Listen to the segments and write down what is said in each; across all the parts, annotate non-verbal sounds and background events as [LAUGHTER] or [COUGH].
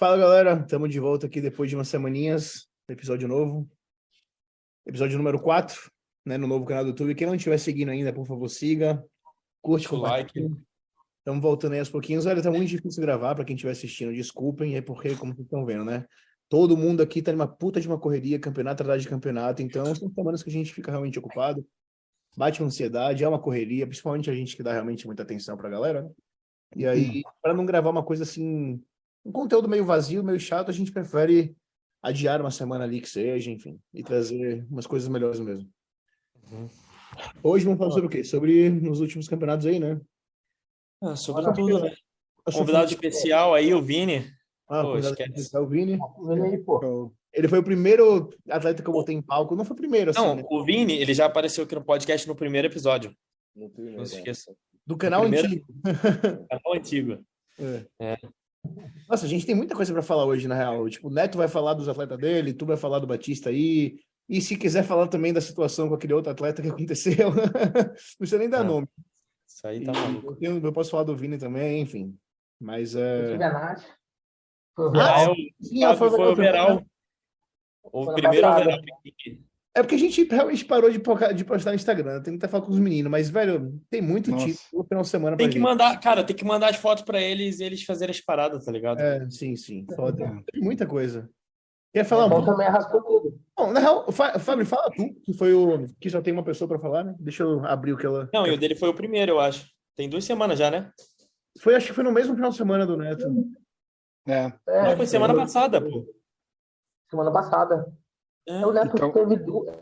Fala galera, estamos de volta aqui depois de umas semaninhas, episódio novo, episódio número 4, né, no novo canal do YouTube. Quem não estiver seguindo ainda, por favor, siga, curte, o like. Estamos voltando aí aos pouquinhos. Olha, tá muito difícil gravar para quem estiver assistindo, desculpem, é porque, como vocês estão vendo, né? Todo mundo aqui tá numa puta de uma correria, campeonato atrás de campeonato, então são semanas que a gente fica realmente ocupado, bate uma ansiedade, é uma correria, principalmente a gente que dá realmente muita atenção pra galera, né? E aí, para não gravar uma coisa assim, um conteúdo meio vazio, meio chato, a gente prefere adiar uma semana ali que seja, enfim, e trazer umas coisas melhores mesmo. Uhum. Hoje vamos falar sobre o quê? Sobre nos últimos campeonatos aí, né? Ah, sobre Olha, tudo, né? Convidado que- especial aí, o Vini. Ah, Pô, convidado esquece. especial, o Vini. Aí, pô. Ele foi o primeiro atleta que eu botei em palco. Não foi o primeiro, assim, Não, né? o Vini, ele já apareceu aqui no podcast no primeiro episódio. No primeiro, Não se é. esqueça. Do canal primeiro- antigo. Canal antigo. [LAUGHS] É. É. Nossa, a gente tem muita coisa pra falar hoje, na real. Tipo, o Neto vai falar dos atletas dele, tu vai falar do Batista aí. E se quiser falar também da situação com aquele outro atleta que aconteceu, [LAUGHS] não precisa nem dar Ah, nome. Isso aí tá E maluco. eu, eu posso falar do Vini também, enfim. Mas é. Tive a Nath. Foi o Ah, Ah, Sim, Fábio foi o também, né? O Foi primeiro passada. Que- É porque a gente realmente parou de, poca- de postar no Instagram. Tem que tentar falar com os meninos, mas, velho, tem muito Nossa. título no final de semana pra Tem que gente. mandar, cara, tem que mandar as fotos pra eles e eles fazerem as paradas, tá ligado? É, sim, sim. Foda. É. Tem muita coisa. Quer falar um Então pouco? também arrastou tudo. Bom, na real, Fábio, fala tu, que foi o. que só tem uma pessoa pra falar, né? Deixa eu abrir o que ela. Não, e o dele foi o primeiro, eu acho. Tem duas semanas já, né? Foi, acho que foi no mesmo final de semana do Neto. É, É, Não, foi semana passada, pô. Semana passada. É. O Neto Então- teve duas.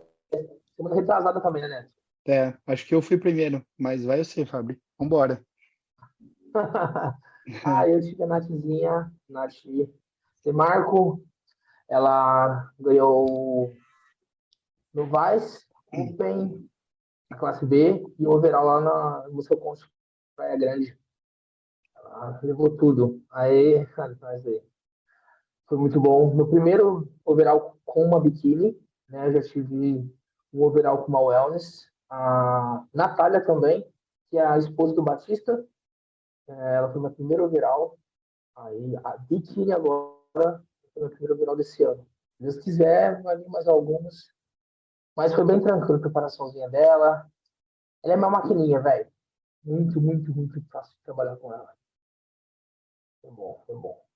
Semana retrasada também, né, Neto? é, acho que eu fui primeiro, mas vai você, Fábio. Vambora. [LAUGHS] ah, eu tive a Nathzinha, Nath Marco. Ela ganhou no Vice, Open, a classe B e o overall lá na, no seu ponto Praia Grande. Ela levou tudo. Aí, cara, mas aí. Foi muito bom. No primeiro overall com uma biquíni, né? Eu já tive um overall com uma wellness. A Natália também, que é a esposa do Batista. É, Ela foi minha primeira overall. Aí a biquíni agora foi meu primeiro overall desse ano. Se Deus quiser, vai vir mais algumas. Mas foi bem tranquilo a preparaçãozinha dela. Ela é uma maquininha, velho. Muito, muito, muito fácil de trabalhar com ela. Foi bom, foi bom.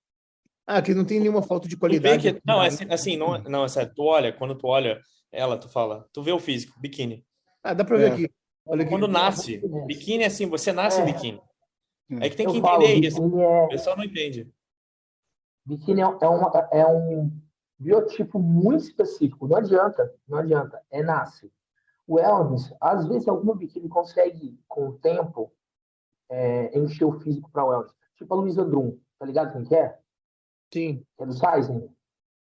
Ah, que não tem nenhuma falta de qualidade. que, não, é assim, assim, não, é- não, é sério, tu olha, quando tu olha ela, tu fala, tu vê o físico, biquíni. Ah, dá pra ver É. aqui. Olha aqui. Quando nasce, biquíni é assim, você nasce É. biquíni. É que tem Eu que falo, entender isso. é, O pessoal não entende. biquíni é, é uma, é um biotipo muito específico. Não adianta, não adianta. É nasce. O Elvis, às vezes, alguma biquíni consegue, com o tempo, é, encher o físico para o Elvis. Tipo a Luísa Drum, tá ligado quem que é? Sim. É do Sizen.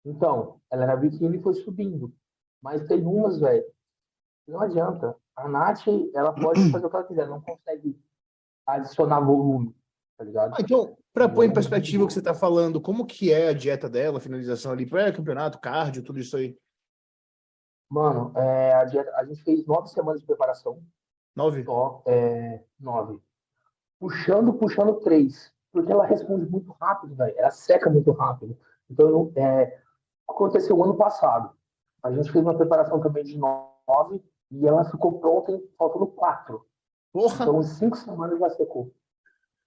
Então, ela era biquíni e foi subindo. Mas tem umas, velho, não adianta. A Nath, ela pode [CLEARS THROAT] fazer o que ela quiser, não consegue adicionar volume, tá ligado? Ah, então, pra pôr em perspectiva o que você tá falando, como que é a dieta dela, a finalização ali, pré-campeonato, cardio, tudo isso aí? Mano, é, a, dieta- a gente fez nove semanas de preparação, Nove? só é, nove. Puxando, puxando três. Porque ela responde muito rápido, velho. Ela seca muito rápido. Então, é, aconteceu ano passado. A gente fez uma preparação também de nove e ela ficou pronta em faltando quatro. Porra! Então, em cinco semanas já secou.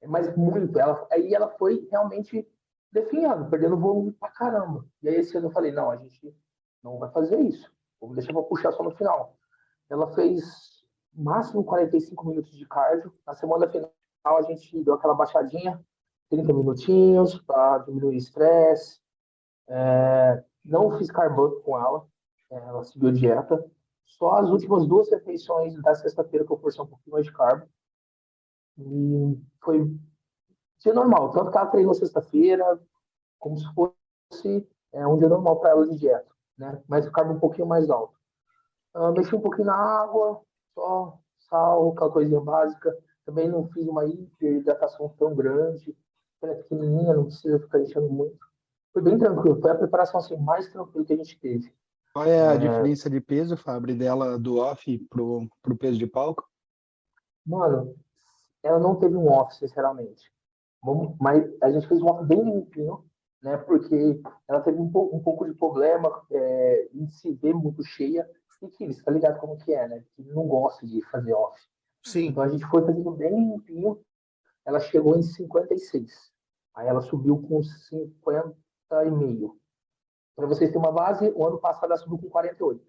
Mas muito. Ela, aí ela foi realmente definhando, perdendo volume pra caramba. E aí esse ano eu falei, não, a gente não vai fazer isso. Vamos deixar pra puxar só no final. Ela fez máximo 45 minutos de cardio. Na semana final a gente deu aquela baixadinha, 30 minutinhos para diminuir o estresse. É, não fiz carb up com ela. É, ela seguiu dieta. Só as últimas duas refeições da sexta-feira que eu forcei um pouquinho mais de carbo. E foi dia normal. Tanto que ela treinou sexta-feira, como se fosse é, um dia normal para ela de dieta, né? Mas o carbo um pouquinho mais alto. Ah, mexi um pouquinho na água, só sal, aquela coisinha básica. Também não fiz uma hidratação tão grande. Ela é pequenininha, não precisa ficar enchendo muito. Foi bem tranquilo. Foi a preparação assim, mais tranquila que a gente teve. Qual é a É. diferença de peso, Fábio, dela do off pro, pro peso de palco? Mano, ela não teve um off, sinceramente. Vamos- Mas a gente fez um off bem limpinho. né? Porque ela teve um, pouco, um pouco de problema é, em se ver muito cheia. E que você tá ligado como que é, né? Que não gosta de fazer off. Sim. Então a gente foi fazendo bem limpinho. Ela chegou em 56. Aí ela subiu com 50,5. Para vocês terem uma base, o ano passado ela subiu com 48.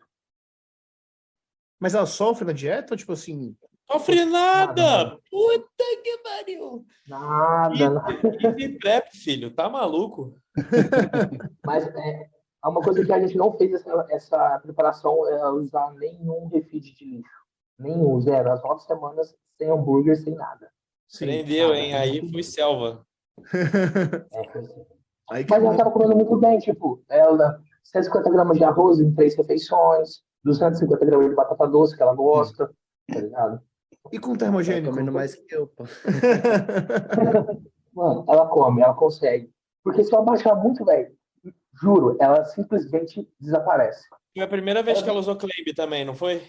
Mas ela sofre na dieta ou tipo assim. Sofre nada! Nada. Puta que pariu! Nada, nada. Easy prep, filho, tá maluco? [LAUGHS] Mas é, é uma coisa que a gente não fez essa, essa preparação é usar nenhum refeed de lixo. Nenhum, zero. As nove semanas sem hambúrguer, sem nada. Sim. Prendeu, hein? Aí foi selva. É, assim. Aí que Mas ela tava comendo muito bem, tipo, ela 150 gramas de arroz em três refeições, 250 gramas de batata doce que ela gosta, tá ligado? E com termogênico? comendo mais que eu, pô. [LAUGHS] Mano, ela come, ela consegue. Porque se eu abaixar muito, velho, juro, ela simplesmente desaparece. Foi a primeira vez que ela usou Claim também, não foi?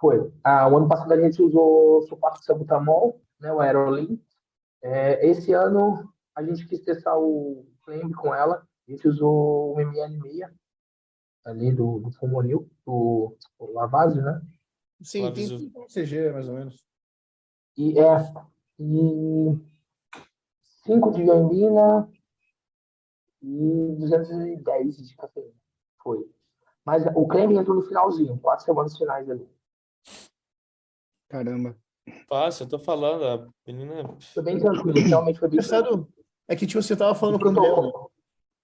Foi. Ah, o ano passado a gente usou sulfato de salbutamol, né, o Aerolin. É, esse ano a gente quis testar o Clemb com ela. A gente usou o ML6 ali do, do Fumonil, do, do Lavazio, né? Sim, Ela tem um CG, mais ou menos. E é. E 5 de gambina e 210 de cafeína. Foi. Mas o creme entrou no finalzinho, quatro semanas finais ali. Caramba. Fácil, eu tô falando, a menina. Foi bem tranquilo, realmente foi bem tranquilo. É que, tipo, você tava falando com o André, né?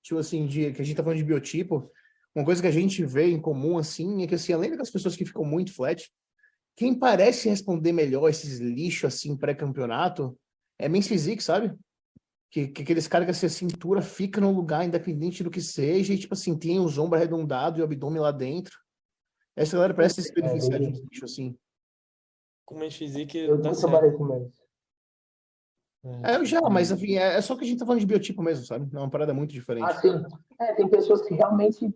tipo assim, de, que a gente tá falando de biotipo, uma coisa que a gente vê em comum, assim, é que, assim, além das pessoas que ficam muito flat, quem parece responder melhor esses lixos, assim, pré-campeonato, é Men's Physique, sabe? Que, que aqueles caras que assim, a cintura fica no lugar, independente do que seja, e, tipo assim, tem os ombros arredondados e o abdômen lá dentro. Essa galera parece se beneficiar de uns lixos, assim. Com uma physique Eu dá nunca certo. trabalhei com eles. É, eu já, mas, enfim, é, é só que a gente tá falando de biotipo mesmo, sabe? É uma parada muito diferente. Ah, sim. É, tem pessoas que realmente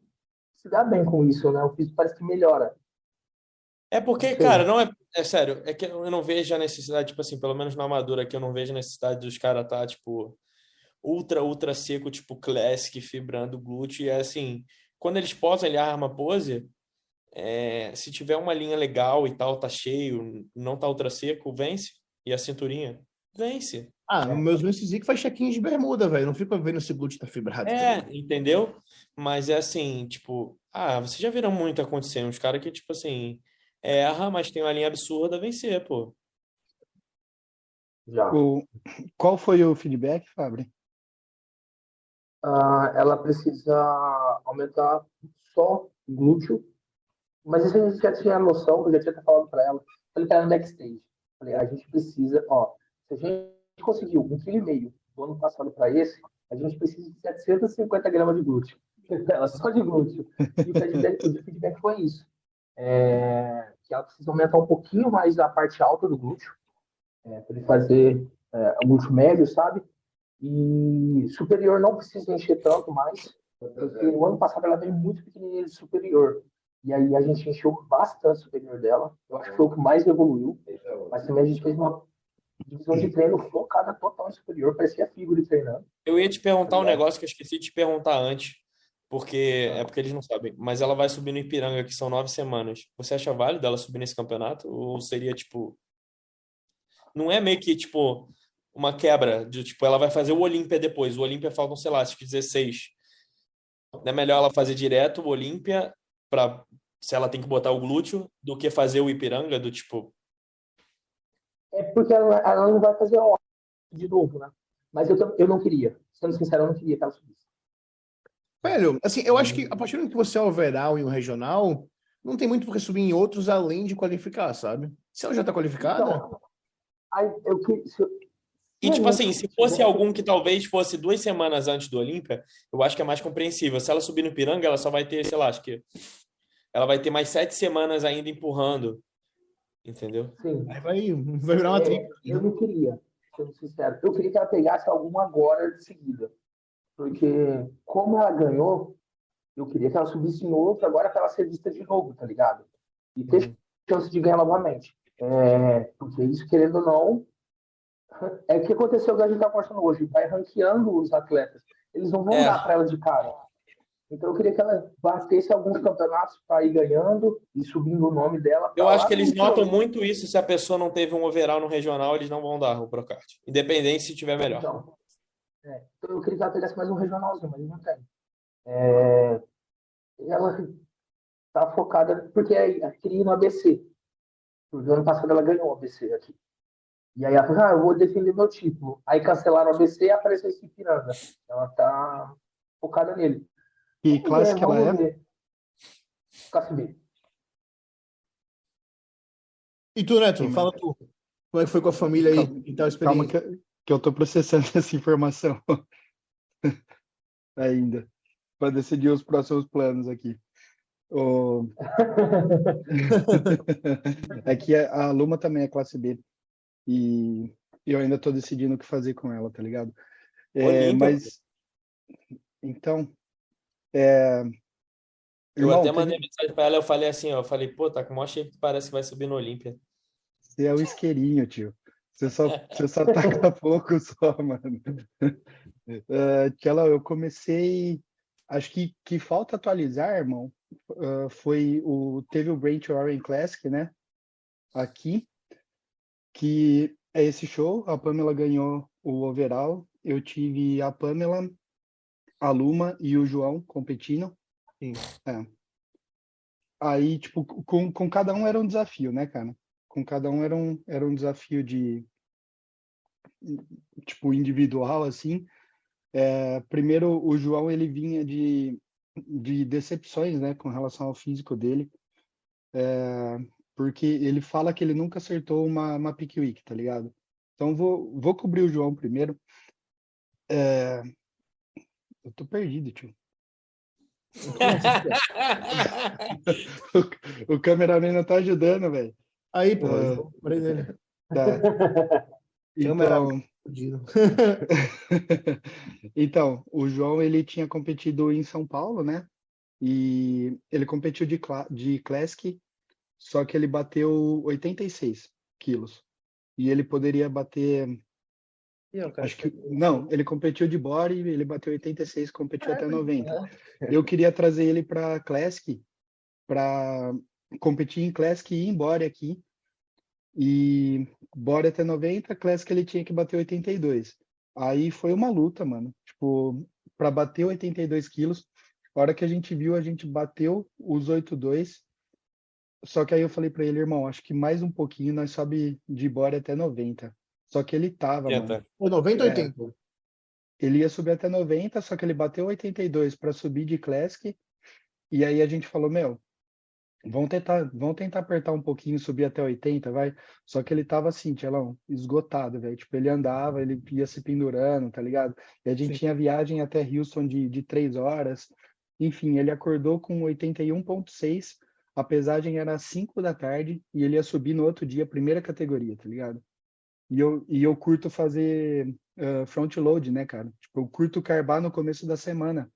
se dá bem com isso, né? O físico parece que melhora. É porque, Sim. cara, não é. É sério, é que eu não vejo a necessidade, tipo assim, pelo menos na Amadora aqui, eu não vejo a necessidade dos caras tá, tipo, ultra, ultra seco, tipo, classic, fibrando glúteo. E é assim, quando eles posam, ele arma pose. É, se tiver uma linha legal e tal, tá cheio, não tá ultra seco, vence. E a cinturinha, vence. Ah, no meus Men's Physique faz check-in de bermuda, velho. Não fica vendo se o glúteo tá fibrado. É, entendeu? Mas é assim, tipo, ah, vocês já viram muito acontecer, uns caras que, tipo assim, erra, mas tem uma linha absurda, vencer, pô. Já. O, qual foi o feedback, Fabri? Ah, ela precisa aumentar só o glúteo. Mas isso a gente já tinha noção, eu já tinha falado para ela. Falei para ela no backstage. Falei, a gente precisa, ó, se a gente conseguiu um quilo e meio do ano passado para esse, a gente precisa de 750 gramas de glúteo. [LAUGHS] Ela só de glúteo. E o feedback, o feedback foi isso. É, que ela precisa aumentar um pouquinho mais a parte alta do glúteo, é, para ele fazer é, o glúteo médio, sabe? E superior não precisa encher tanto mais, porque o ano passado ela veio muito pequenininha de superior. E aí a gente encheu bastante o superior dela. Eu acho que foi o que mais evoluiu. Mas também a gente fez uma divisão de treino focada total em superior, parecia figura treinando. Eu ia te perguntar um negócio que eu esqueci de te perguntar antes, porque é porque eles não sabem, mas ela vai subir no Ipiranga, que são nove semanas. Você acha válido ela subir nesse campeonato? Ou seria, tipo... Não é meio que, tipo, uma quebra de, tipo, ela vai fazer o Olímpia depois. O Olímpia faltam, sei lá, acho que 16. Não é melhor ela fazer direto o Olímpia para se ela tem que botar o glúteo do que fazer o Ipiranga do tipo É porque ela, ela não vai fazer ó de novo, né? Mas eu, eu não queria. Sendo sincero, eu não queria que ela subisse. Velho, assim, eu acho que a partir do momento que você é overall e um regional, não tem muito por que subir em outros além de qualificar, sabe? Se ela já tá qualificada, Então, aí eu que, se E, tipo Uhum. assim, se fosse algum que talvez fosse duas semanas antes do Olímpia, eu acho que é mais compreensível. Se ela subir no Piranga, ela só vai ter, sei lá, acho que ela vai ter mais sete semanas ainda empurrando. Entendeu? sim. aí vai, vai virar uma É, tripa. eu não queria, sendo sincero. Eu queria que ela pegasse alguma agora de seguida. Porque, como ela ganhou, eu queria que ela subisse em outro agora para ela ser vista de novo, tá ligado? E ter chance de ganhar novamente. É, porque isso, querendo ou não, é o que aconteceu que a gente está conversando hoje. Vai ranqueando os atletas. eles não vão É. dar para ela de cara. Então eu queria que ela batesse alguns campeonatos para ir ganhando e subindo o nome dela. Eu acho que eles no notam muito isso. Se a pessoa não teve um overall no regional, eles não vão dar o Procard. Independente se tiver melhor. Então, é, então eu queria que ela pegasse mais um regionalzinho, mas não tem. É, ela tá focada, porque ela queria ir no ABC. Porque ano passado ela ganhou o ABC aqui. E aí ela falou, ah, eu vou defender meu título. Aí cancelaram o ABC e apareceu esse Piranga. Ela tá focada nele. Que classe que ela é? Classe B. E tu, Neto, Sim, fala tu. Como é que foi com a família aí? Calma- E tal Calma experiência? que, que eu tô processando [LAUGHS] essa informação [LAUGHS] ainda, para decidir os próximos planos aqui. O... [LAUGHS] é que a a Luma também é classe B e eu ainda tô decidindo o que fazer com ela, tá ligado? É, mas então, é... Eu irmão, até mandei mensagem pra ela, eu falei assim, ó, eu falei, pô, tá com o maior shape que parece que vai subir no Olímpia. Você é o isqueirinho, tio. Você só, [LAUGHS] você só taca [LAUGHS] pouco só, mano. Uh, [LAUGHS] Tchela, eu comecei. Acho que, que falta atualizar, irmão. uh, foi o. Teve o Brent Warren Classic, né? Aqui. Que é esse show. A Pamela ganhou o overall. Eu tive a Pamela, a Luma e o João competindo. Sim. É. Aí, tipo, com, com cada um era um desafio, né, cara? Com cada um era um, era um desafio de, tipo, individual, assim. É, primeiro, o João, ele vinha de, de decepções, né, com relação ao físico dele. É, porque ele fala que ele nunca acertou uma, uma pick week, tá ligado? Então, vou, vou cobrir o João primeiro. É, eu tô perdido, tio. [LAUGHS] [LAUGHS] O, o cameraman não tá ajudando, velho. Aí, pô, lembrei dele. Tá. [LAUGHS] Então, Fudido. então, o João ele tinha competido em São Paulo, né? E ele competiu de, cla- de Classic, só que ele bateu 86 quilos. E ele poderia bater, o cara acho que, não, ele competiu de body, ele bateu 86, competiu É, até 90. Eu queria trazer ele para Classic, para competir em Classic e ir embora aqui. E bora até 90, Classic ele tinha que bater 82. Aí foi uma luta, mano. Tipo, para bater 82 quilos, a hora que a gente viu, a gente bateu os 82. Só que aí eu falei para ele, irmão, acho que mais um pouquinho nós sobe de bora até 90. Só que ele tava, mano. Tenta. Pô, 90 ou É. 80? Ele ia subir até 90, só que ele bateu 82 para subir de Classic. E aí a gente falou, meu, vamos tentar, vamos tentar apertar um pouquinho, subir até 80, vai. Só que ele tava assim, Tchelão, esgotado, velho. Tipo, ele andava, ele ia se pendurando, tá ligado? E a gente Sim. tinha viagem até Houston de, de três horas. Enfim, ele acordou com 81,6. A pesagem era às 5 da tarde e ele ia subir no outro dia, primeira categoria, tá ligado? E eu, e eu curto fazer uh, front load, né, cara? Tipo, eu curto carbar no começo da semana.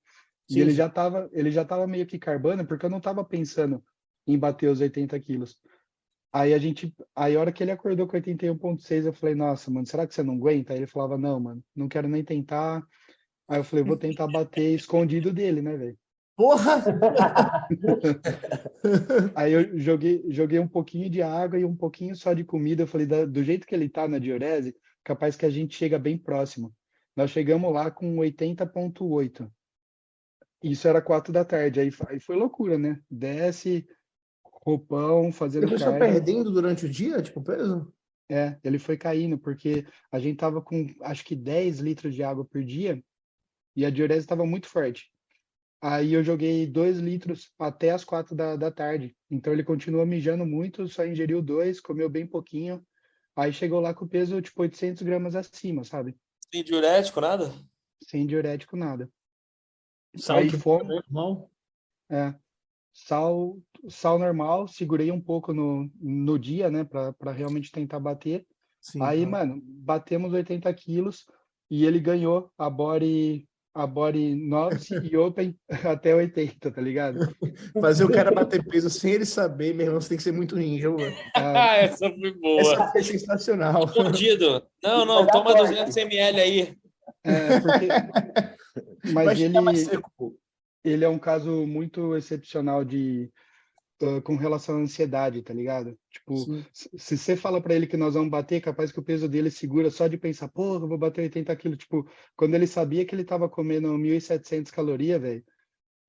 Sim, e ele já tava, ele já tava meio que carbando, porque eu não tava pensando em bater os 80 quilos. Aí a gente, aí a hora que ele acordou com 81.6, eu falei, nossa, mano, será que você não aguenta? Aí ele falava, não, mano, não quero nem tentar. Aí eu falei, vou tentar bater escondido dele, né, velho? Porra! [LAUGHS] Aí eu joguei, joguei um pouquinho de água e um pouquinho só de comida. Eu falei, "Da- do jeito que ele tá na diurese, capaz que a gente chega bem próximo. Nós chegamos lá com 80,8. Isso era quatro da tarde. Aí, aí foi loucura, né? Desce, roupão, fazendo Ele foi perdendo durante o dia, tipo, peso? É, ele foi caindo, porque a gente tava com acho que 10 litros de água por dia e a diurese estava muito forte. Aí eu joguei 2 litros até as 4 da, da tarde. Então ele continua mijando muito, só ingeriu 2, comeu bem pouquinho. Aí chegou lá com o peso tipo 800 gramas acima, sabe? Sem diurético, nada? Sem diurético, nada. Sal Aí fome, normal. é, sal, sal normal, segurei um pouco no, no dia, né, para realmente tentar bater. Sim, Aí, tá. mano, batemos 80 quilos e ele ganhou a body, a body Novice e Open [LAUGHS] até 80, tá ligado? [LAUGHS] Fazer o cara bater peso sem ele saber, meu irmão, você tem que ser muito ninja, mano. Ah, [LAUGHS] essa foi boa. Essa é sensacional. Escondido. Não, não, toma 200 ml aí. é, porque mas ele, seco, pô. ele é um caso muito excepcional de uh, com relação à ansiedade, tá ligado? Tipo, Sim. se você fala pra ele que nós vamos bater, capaz que o peso dele segura só de pensar, eu vou bater 80 quilos. Tipo, quando ele sabia que ele tava comendo 1.700 calorias, velho,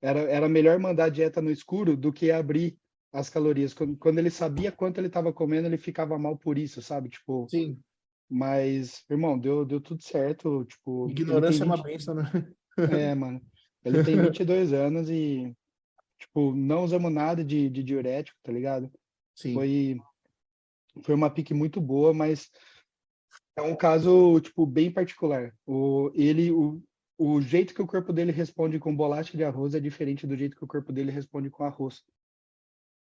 era, era melhor mandar a dieta no escuro do que abrir as calorias. Quando, quando ele sabia quanto ele tava comendo, ele ficava mal por isso, sabe? Tipo, Sim. mas, irmão, deu, deu tudo certo. Tipo, Ignorância é uma 20 benção, né? É, mano. Ele tem [LAUGHS] 22 anos e, tipo, não usamos nada de, de diurético, tá ligado? Sim. Foi, foi uma pique muito boa, mas é um caso, tipo, bem particular. O, ele, o, o jeito que o corpo dele responde com bolacha de arroz é diferente do jeito que o corpo dele responde com arroz.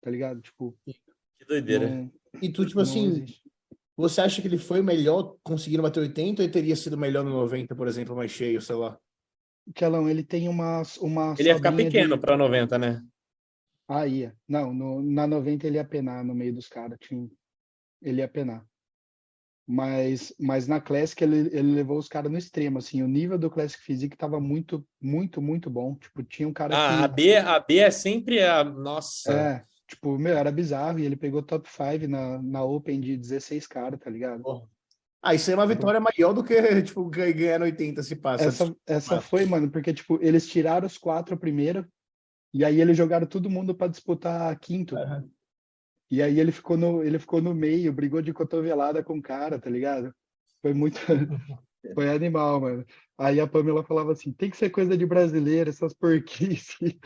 Tá ligado? Tipo, Que doideira. não, E tu, tipo assim, existe. você acha que ele foi o melhor conseguindo bater 80 ou ele teria sido melhor no 90, por exemplo, mais cheio, sei lá? Tchelão, ele tem uma, uma Ele ia ficar sobrinha de- pequeno pra 90, né? Ah, ia. Não, no, na 90 ele ia penar no meio dos caras. Tinha... Ele ia penar. Mas, mas na Classic ele, ele levou os caras no extremo, assim. O nível do Classic Physique tava muito, muito, muito bom. Tipo, tinha um cara Ah, a que... B, a B é sempre a. Nossa. É, tipo, meu, era bizarro. E ele pegou top 5 na, na Open de 16 caras, tá ligado? Ah, isso aí é uma vitória maior do que, [LAUGHS] tipo, ganhar ganhar no 80 se passa. Essa, essa foi, mano, porque, tipo, eles tiraram os quatro primeiro. E aí eles jogaram todo mundo pra disputar quinto. Aham. E aí ele ficou no, ele ficou no meio, brigou de cotovelada com o cara, tá ligado? Foi muito. [LAUGHS] Foi animal, mano. Aí a Pamela falava assim: tem que ser coisa de brasileiro, essas porquices. [LAUGHS]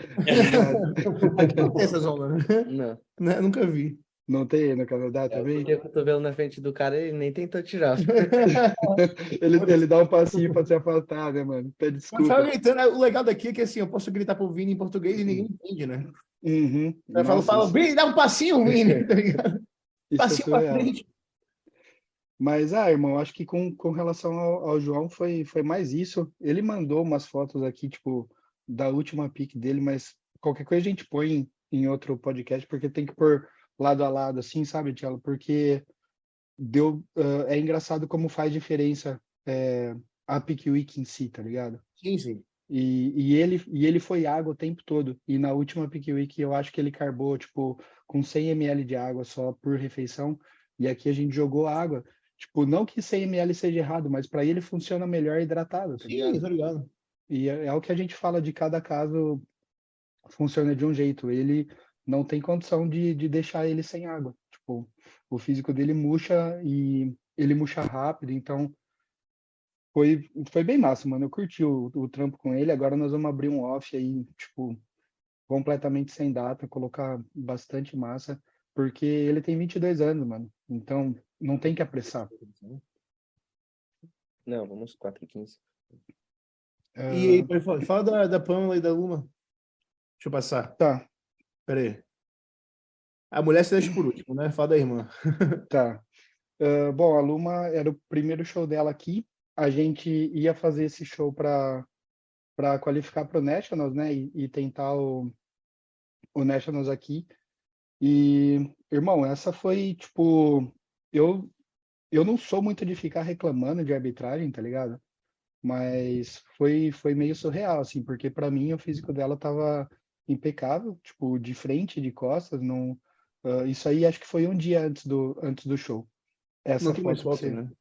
Tá não né? Não. Né? Nunca vi. Não tem no Canadá Eu também? botei o cotovelo na frente do cara e ele nem tentou tirar. [LAUGHS] Ele, ele dá um passinho pra se afastar, né, mano? Pede Mas desculpa. fala gritando, o legal daqui é que assim, eu posso gritar pro Vini em português e ninguém entende, né? Uhum. Eu falo, Vini, dá um passinho, Vini, [LAUGHS] tá ligado? é Passinho pra frente. Mas, ah, irmão, acho que com, com relação ao, ao João foi, foi mais isso. Ele mandou umas fotos aqui, tipo, da última pick dele, mas qualquer coisa a gente põe em, em outro podcast, porque tem que pôr lado a lado, assim, sabe, Tiago? Porque deu, ah, é engraçado como faz diferença é, a pick week em si, tá ligado? Sim, sim. E, e, ele, e ele foi água o tempo todo. E na última Pick Week eu acho que ele carbou, tipo, com 100 ml de água só por refeição. E aqui a gente jogou água. Tipo, não que 100 ml seja errado, mas para ele funciona melhor hidratado, tá ligado? Sim, tô ligado. E é, é o que a gente fala de cada caso funciona de um jeito. Ele não tem condição de, de deixar ele sem água. Tipo, o físico dele murcha e ele murcha rápido, então foi, foi bem massa, mano. Eu curti o, o trampo com ele. Agora nós vamos abrir um off aí, tipo, completamente sem data, colocar bastante massa, porque ele tem 22 anos, mano. Então não tem que apressar. Não, vamos 4 e 15. Ah, E aí, fala da, da Pamela e da Luma. Deixa eu passar. tá, Pera aí. A mulher se deixa por [CLEARS THROAT] último, né? Fala da irmã. [LAUGHS] tá. Ah, bom, a Luma era o primeiro show dela aqui. A gente ia fazer esse show para para qualificar para o Nationals, né? E, e tentar o, o Nationals aqui. E, irmão, essa foi tipo, eu eu não sou muito de ficar reclamando de arbitragem, tá ligado? Mas foi foi meio surreal assim, porque para mim o físico dela tava impecável, tipo, de frente, de costas, não ah, isso aí acho que foi um dia antes do antes do show. Essa Não tem mais foto foto, você- né?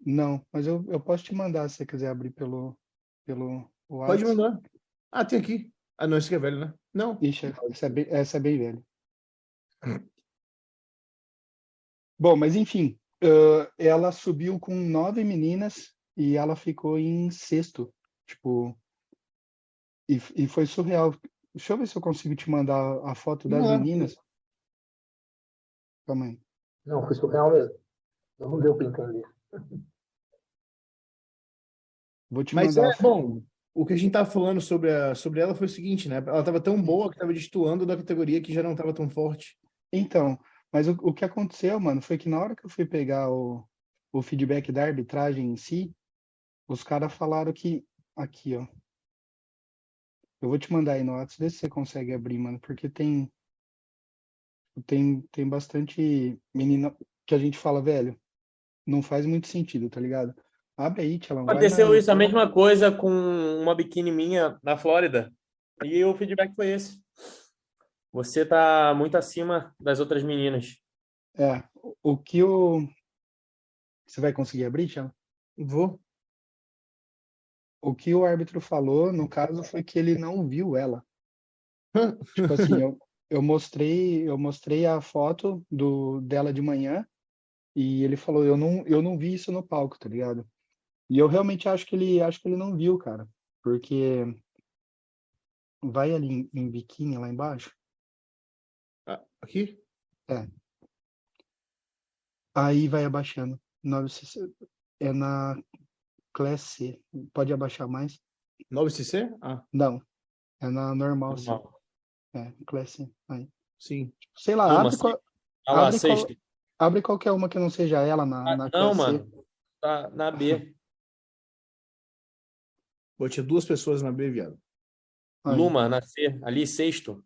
Não, mas eu, eu posso te mandar se você quiser abrir pelo pelo Pode WhatsApp. mandar. Ah, tem aqui. Ah, não, esse aqui é velho, né? Não. Ixi, essa é bem, essa é bem velha. Bom, mas enfim, ãh, ela subiu com nove meninas e ela ficou em sexto. Tipo, e, e foi surreal. Deixa eu ver se eu consigo te mandar a foto das Não. meninas. Calma aí. Não, foi surreal mesmo. Não deu pra entender. Vou te Mas mandar é bom. O que a gente tava falando sobre, a, sobre ela foi o seguinte, né? Ela tava tão boa que tava destoando da categoria que já não tava tão forte. Então, mas o, o que aconteceu, mano, foi que na hora que eu fui pegar o, o feedback da arbitragem em si, os caras falaram que. Aqui, ó. Eu vou te mandar aí no WhatsApp, vê se você consegue abrir, mano, porque tem. Tem, tem bastante menina que a gente fala, velho, não faz muito sentido, tá ligado? Abre aí, Tchelão. vai Aconteceu na- isso, a mesma coisa com uma biquíni minha na Flórida. E o feedback foi esse. Você tá muito acima das outras meninas. É, o- o que o... Você vai conseguir abrir, Tchelão? Vou. O que o árbitro falou, no caso, foi que ele não viu ela. Tipo assim, eu, eu mostrei, eu mostrei a foto do dela de manhã e ele falou, eu não, eu não vi isso no palco, tá ligado? E eu realmente acho que ele, acho que ele não viu, cara, porque vai ali em, em biquíni lá embaixo, Aqui? aí vai abaixando. 960 é na Class C. Pode abaixar mais? 9cc? Ah, Não, é na normal. Normal. É, Class C. Aí. sim. Sei lá, Uma abre, C. qual- Ah lá, Abre qual- abre qualquer uma que não seja ela na, Ah, na não, Class C. mano. Tá na B. Pô, tinha duas pessoas na B, viado. Aí. Luma, na C. Ali, sexto.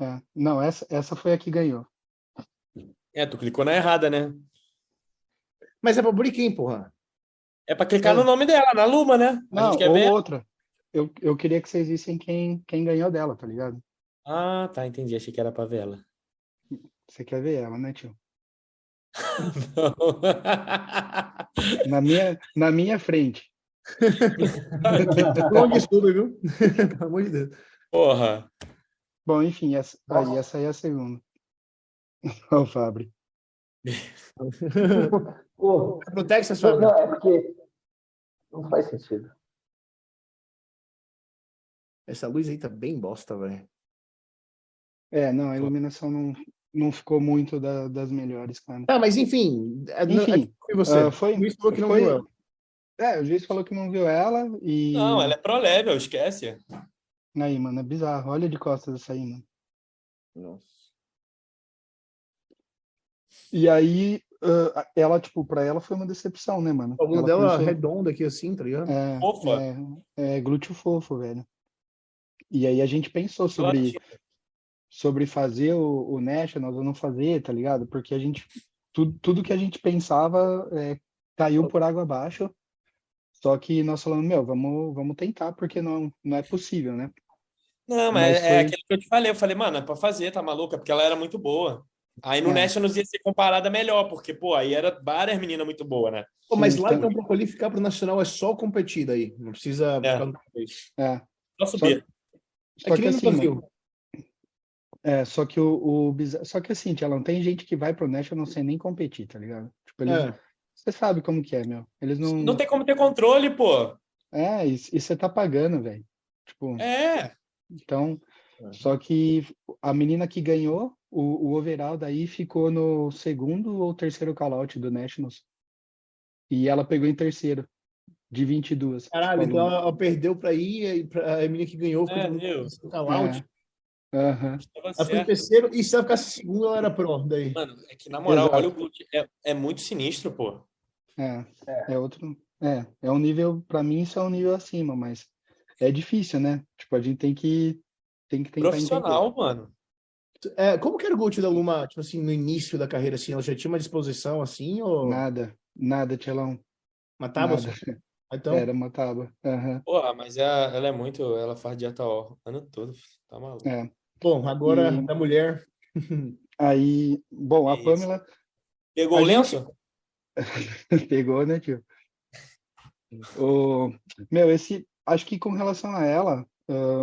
É. Não, essa, essa foi a que ganhou. É, tu clicou na errada, né? Mas é pra abrir quem, porra? É pra clicar É. no nome dela, na Luma, né? A Não, gente quer ou ver. outra. Eu, eu queria que vocês vissem quem, quem ganhou dela, tá ligado? Ah, tá, entendi. Achei que era pra ver ela. Você quer ver ela, né, tio? Não. [LAUGHS] Na minha, na minha frente. [LAUGHS] Long desculpa, viu? [LAUGHS] Pelo amor de Deus. Porra. Bom, enfim, essa, aí, essa aí é a segunda. Ô, Fabri. Pô, Pro Texas, não, Fábio. não, é porque não faz sentido. Essa luz aí tá bem bosta, velho. É, não, a iluminação não, não ficou muito da- das melhores, cara. Tá, mas enfim. é- não- Enfim, é- Foi você. ah, foi- O juiz falou que não foi- viu ela. É, o juiz falou que não viu ela e. Não, ela é pro level, esquece. Aí, mano, é bizarro. Olha de costas essa aí, mano. Nossa. E aí, ah, ela, tipo, pra ela foi uma decepção, né, mano? O Ela dela começou- redonda aqui assim, tá ligado? É, Fofa. é, é glúteo fofo, velho. E aí a gente pensou sobre, sobre fazer o, o Nationals ou não fazer, tá ligado? Porque a gente, tudo, tudo que a gente pensava é, caiu por água abaixo. Só que nós falamos, meu, vamos, vamos tentar, porque não, não é possível, né? Não, mas, Mas é foi- aquilo que eu te falei. Eu falei, mano, é pra fazer, tá maluca? Porque ela era muito boa. Aí no É. Nationals ia ser comparada melhor, porque, pô, aí era várias meninas muito boas, né? Pô, mas Sim, lá então- então pra qualificar pro Nacional é só competir daí. Não precisa É. ficar no país. É, Só subir. É só que que nem no assim, Brasil. é, só que o, o só que assim, tia, não tem gente que vai pro National sem nem competir, tá ligado? Tipo, eles, É. você sabe como que é, meu. Eles não, Não tem como ter controle, pô. é, e, e você tá pagando, velho. Tipo, É. Então, É. só que a menina que ganhou o, o overall daí ficou no segundo ou terceiro call-out do Nationals. E ela pegou em terceiro, de 22. Caralho, tipo, então ela, ela perdeu pra ir, e pra, a menina que ganhou ficou É, no viu? out. É. Tava Ela foi em terceiro, e se ela ficasse segundo, ela era pro daí. Mano, é que na moral, Exato. olha o glúteo. É, é muito sinistro, pô. É, é outro. É, é um nível, pra mim, isso é um nível acima, mas é difícil, né? Tipo, a gente tem que tem que tentar Profissional, mano. É, como que era o Gold da Luma, tipo assim, no início da carreira, assim? Ela já tinha uma disposição assim, ou. Nada, nada, Tchelão. uma tábua Nada. só? Então, Era uma tábua. Aham. Porra, mas é- ela é muito. Ela faz dieta ó, ano todo. Tá maluco. É. bom, agora E- da mulher. Aí, bom, a Isso. Pamela Pegou A o gente- lenço? [LAUGHS] Pegou, né, tio? O, meu, esse, acho que com relação a ela, ah,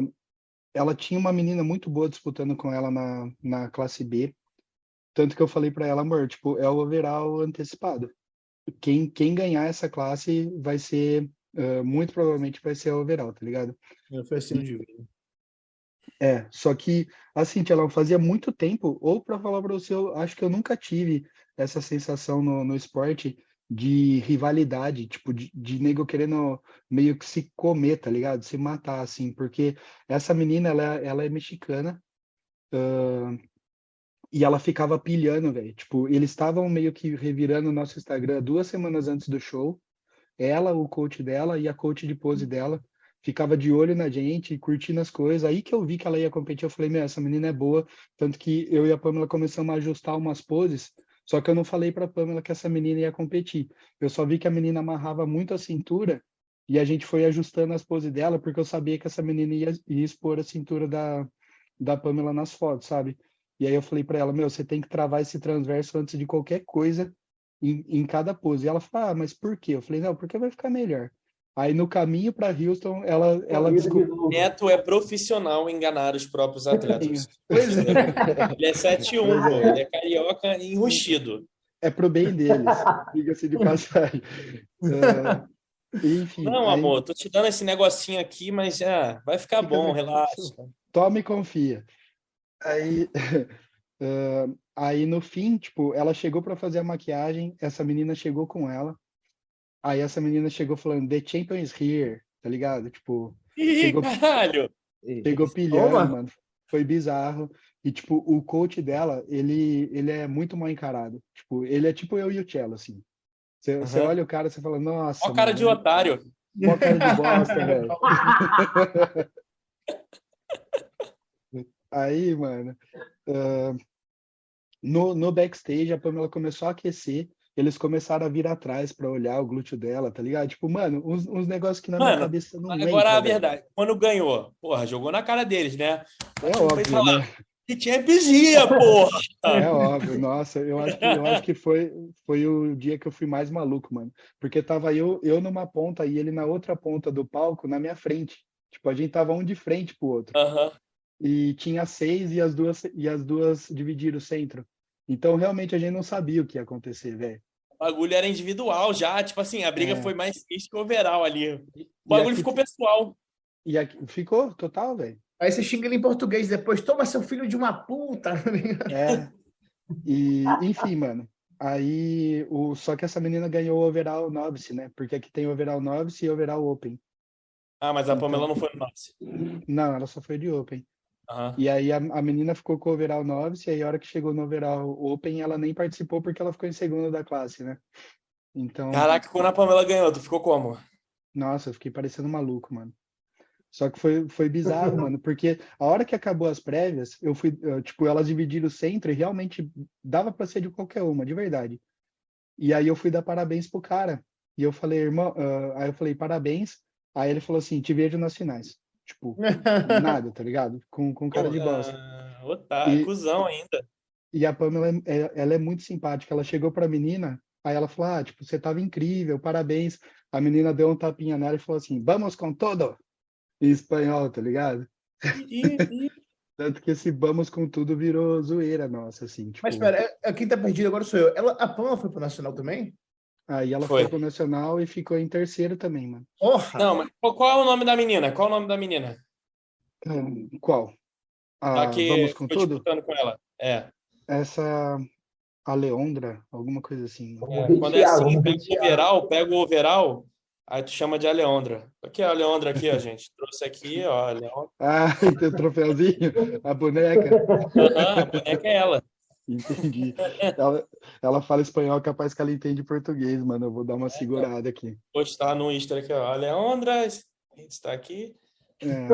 ela tinha uma menina muito boa disputando com ela na, na classe B. Tanto que eu falei pra ela, amor, tipo, é o overall antecipado. Quem, quem ganhar essa classe vai ser, ah, muito provavelmente vai ser o overall, tá ligado? Foi assim de vida. É, só que, assim, tia, ela fazia muito tempo, ou pra falar pra você, eu acho que eu nunca tive essa sensação no, no esporte de rivalidade, tipo, de, de nego querendo meio que se comer, tá ligado? Se matar, assim, porque essa menina, ela, ela é mexicana, ãh, e ela ficava pilhando, velho. Tipo, eles estavam meio que revirando o nosso Instagram duas semanas antes do show, ela, o coach dela e a coach de pose dela, ficava de olho na gente, curtindo as coisas. Aí que eu vi que ela ia competir, eu falei, meu, essa menina é boa. Tanto que eu e a Pamela começamos a ajustar umas poses, Só que eu não falei pra Pamela que essa menina ia competir. Eu só vi que a menina amarrava muito a cintura e a gente foi ajustando as poses dela, porque eu sabia que essa menina ia, ia expor a cintura da, da Pamela nas fotos, sabe? E aí eu falei pra ela, meu, você tem que travar esse transverso antes de qualquer coisa em, em cada pose. E ela falou, ah, mas por quê? Eu falei, não, porque vai ficar melhor. Aí no caminho para Houston, ela, ela descobriu. Neto é profissional em enganar os próprios atletas. Pois é. Ele é 7-1, pô. Ele é carioca enrustido. É pro bem deles, diga-se de passagem. É, enfim. Não, aí- amor, tô te dando esse negocinho aqui, mas é, vai ficar Fica bom, relaxa. toma e confia. Aí, eh, [LAUGHS] aí no fim, tipo, ela chegou para fazer a maquiagem, essa menina chegou com ela. Aí essa menina chegou falando, The champion is here, tá ligado? Tipo, Ih, Chegou- caralho! pegou pilhando, Toma. mano. Foi bizarro. E, tipo, o coach dela, ele, ele é muito mal encarado. Tipo, ele é tipo eu e o Cello, assim. Você Aham. olha o cara, você fala, nossa. Ó, cara de otário. Mó cara de bosta, velho. [LAUGHS] Aí, mano, ah, no, no backstage, a Pamela começou a aquecer, eles começaram a vir atrás pra olhar o glúteo dela, tá ligado? Tipo, mano, uns, uns negócios que na minha Mano, cabeça não Agora entra, a verdade, quando ganhou, porra, jogou na cara deles, né? É Foi óbvio, falar, né? Que Champions ia, porra! É óbvio, nossa, eu acho que, eu acho que foi, foi o dia que eu fui mais maluco, mano. Porque tava eu, eu numa ponta e ele na outra ponta do palco, na minha frente. Tipo, a gente tava um de frente pro outro. Aham. e tinha seis e as duas e as duas dividiram o centro. Então realmente a gente não sabia o que ia acontecer, velho. O bagulho era individual já, tipo assim, a briga É. foi mais triste que o overall ali. O bagulho aqui- ficou pessoal. E aqui, ficou total, velho. Aí você xinga ele em português depois, toma seu filho de uma puta. [LAUGHS] É. E enfim, mano. Aí o só que essa menina ganhou o overall novice, né? Porque aqui tem overall novice e overall open. Ah, mas a Então. Pamela não foi no nosso. Não, ela só foi de open. Aham. E aí a, a menina ficou com o overall novice e aí a hora que chegou no overall open, ela nem participou porque ela ficou em segundo da classe, né? Então, Caraca, quando a Pamela ganhou, tu ficou como? Nossa, eu fiquei parecendo maluco, mano. Só que foi, foi bizarro, [LAUGHS] mano, porque a hora que acabou as prévias, eu fui, eu, tipo, elas dividiram o centro e realmente dava pra ser de qualquer uma, de verdade. E aí eu fui dar parabéns pro cara. E eu falei, irmão, ah, aí eu falei, parabéns. Aí ele falou assim, te vejo nas finais. Tipo, [LAUGHS] nada, tá ligado? Com, com cara de bosta. Ah, otário, E- cuzão ainda. E a Pamela, é- é- ela é muito simpática. Ela chegou pra menina, aí ela falou, ah, tipo, você tava incrível, parabéns. A menina deu um tapinha nela e falou assim, vamos com todo! Em espanhol, tá ligado? [LAUGHS] Tanto que esse vamos com tudo virou zoeira nossa, assim. Tipo, Mas espera, é- é, quem tá perdido agora sou eu. Ela, a Pamela foi pro Nacional também? Aí ela Foi. foi pro Nacional e ficou em terceiro também, mano. Porra! Não, mas qual, é o nome da menina? Qual é o nome da menina? Hum, Qual? Ah, que vamos com tudo? com ela. É. Essa a Leondra, alguma coisa assim. É, Quando é assim, pega o Thiago. overall, pega o overall, aí tu chama de Aleondra. Aqui é a Aleondra aqui, ó, gente. Trouxe aqui, ó, a Aleondra. [LAUGHS] Ah, tem o troféuzinho, a boneca. A boneca é ela. Entendi. [LAUGHS] Ela, ela fala espanhol, capaz que ela entende português, mano. Eu vou dar uma segurada aqui. Postar no Insta aqui, ó. Aleondra está aqui. É,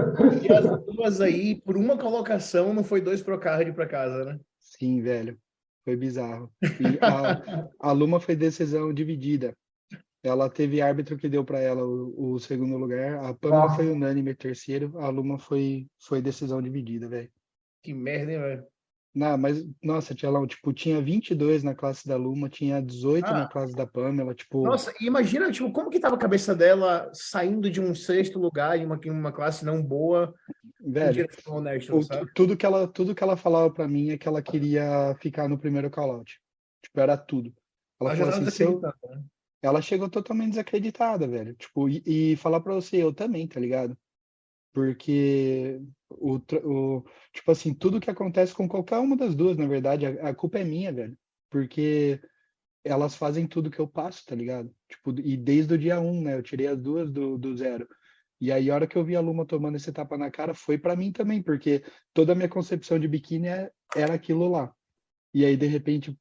E as duas aí, por uma colocação, não foi dois pro card pra casa, né? sim, velho. Foi bizarro. E a, a Luma foi decisão dividida. Ela teve árbitro que deu para ela o, o segundo lugar. A Pamela Ah. foi unânime terceiro. A Luma foi, foi decisão dividida, velho. Que merda, hein, velho? Não, mas, nossa, Tchelão, tipo, tinha 22 na classe da Luma, tinha 18 na Ah. classe da Pamela, tipo, Nossa, imagina, tipo, como que tava a cabeça dela saindo de um sexto lugar em uma, em uma classe não boa, velho, honesta, o- tudo que ela, tudo que ela falava pra mim é que ela queria ficar no primeiro call-out. Tipo, era tudo. Ela falou assim, se eu, desacreditando, né? ela chegou totalmente desacreditada, velho. Tipo, e, e falar pra você, eu também, tá ligado? Porque o, o, tipo assim, tudo que acontece com qualquer uma das duas, na verdade, a, a culpa é minha, velho. Porque elas fazem tudo que eu passo, tá ligado? Tipo, e desde o dia um, né? Eu tirei as duas do, do zero. E aí, a hora que eu vi a Luma tomando esse tapa na cara, foi pra mim também, porque toda a minha concepção de biquíni é- era aquilo lá. E aí, de repente,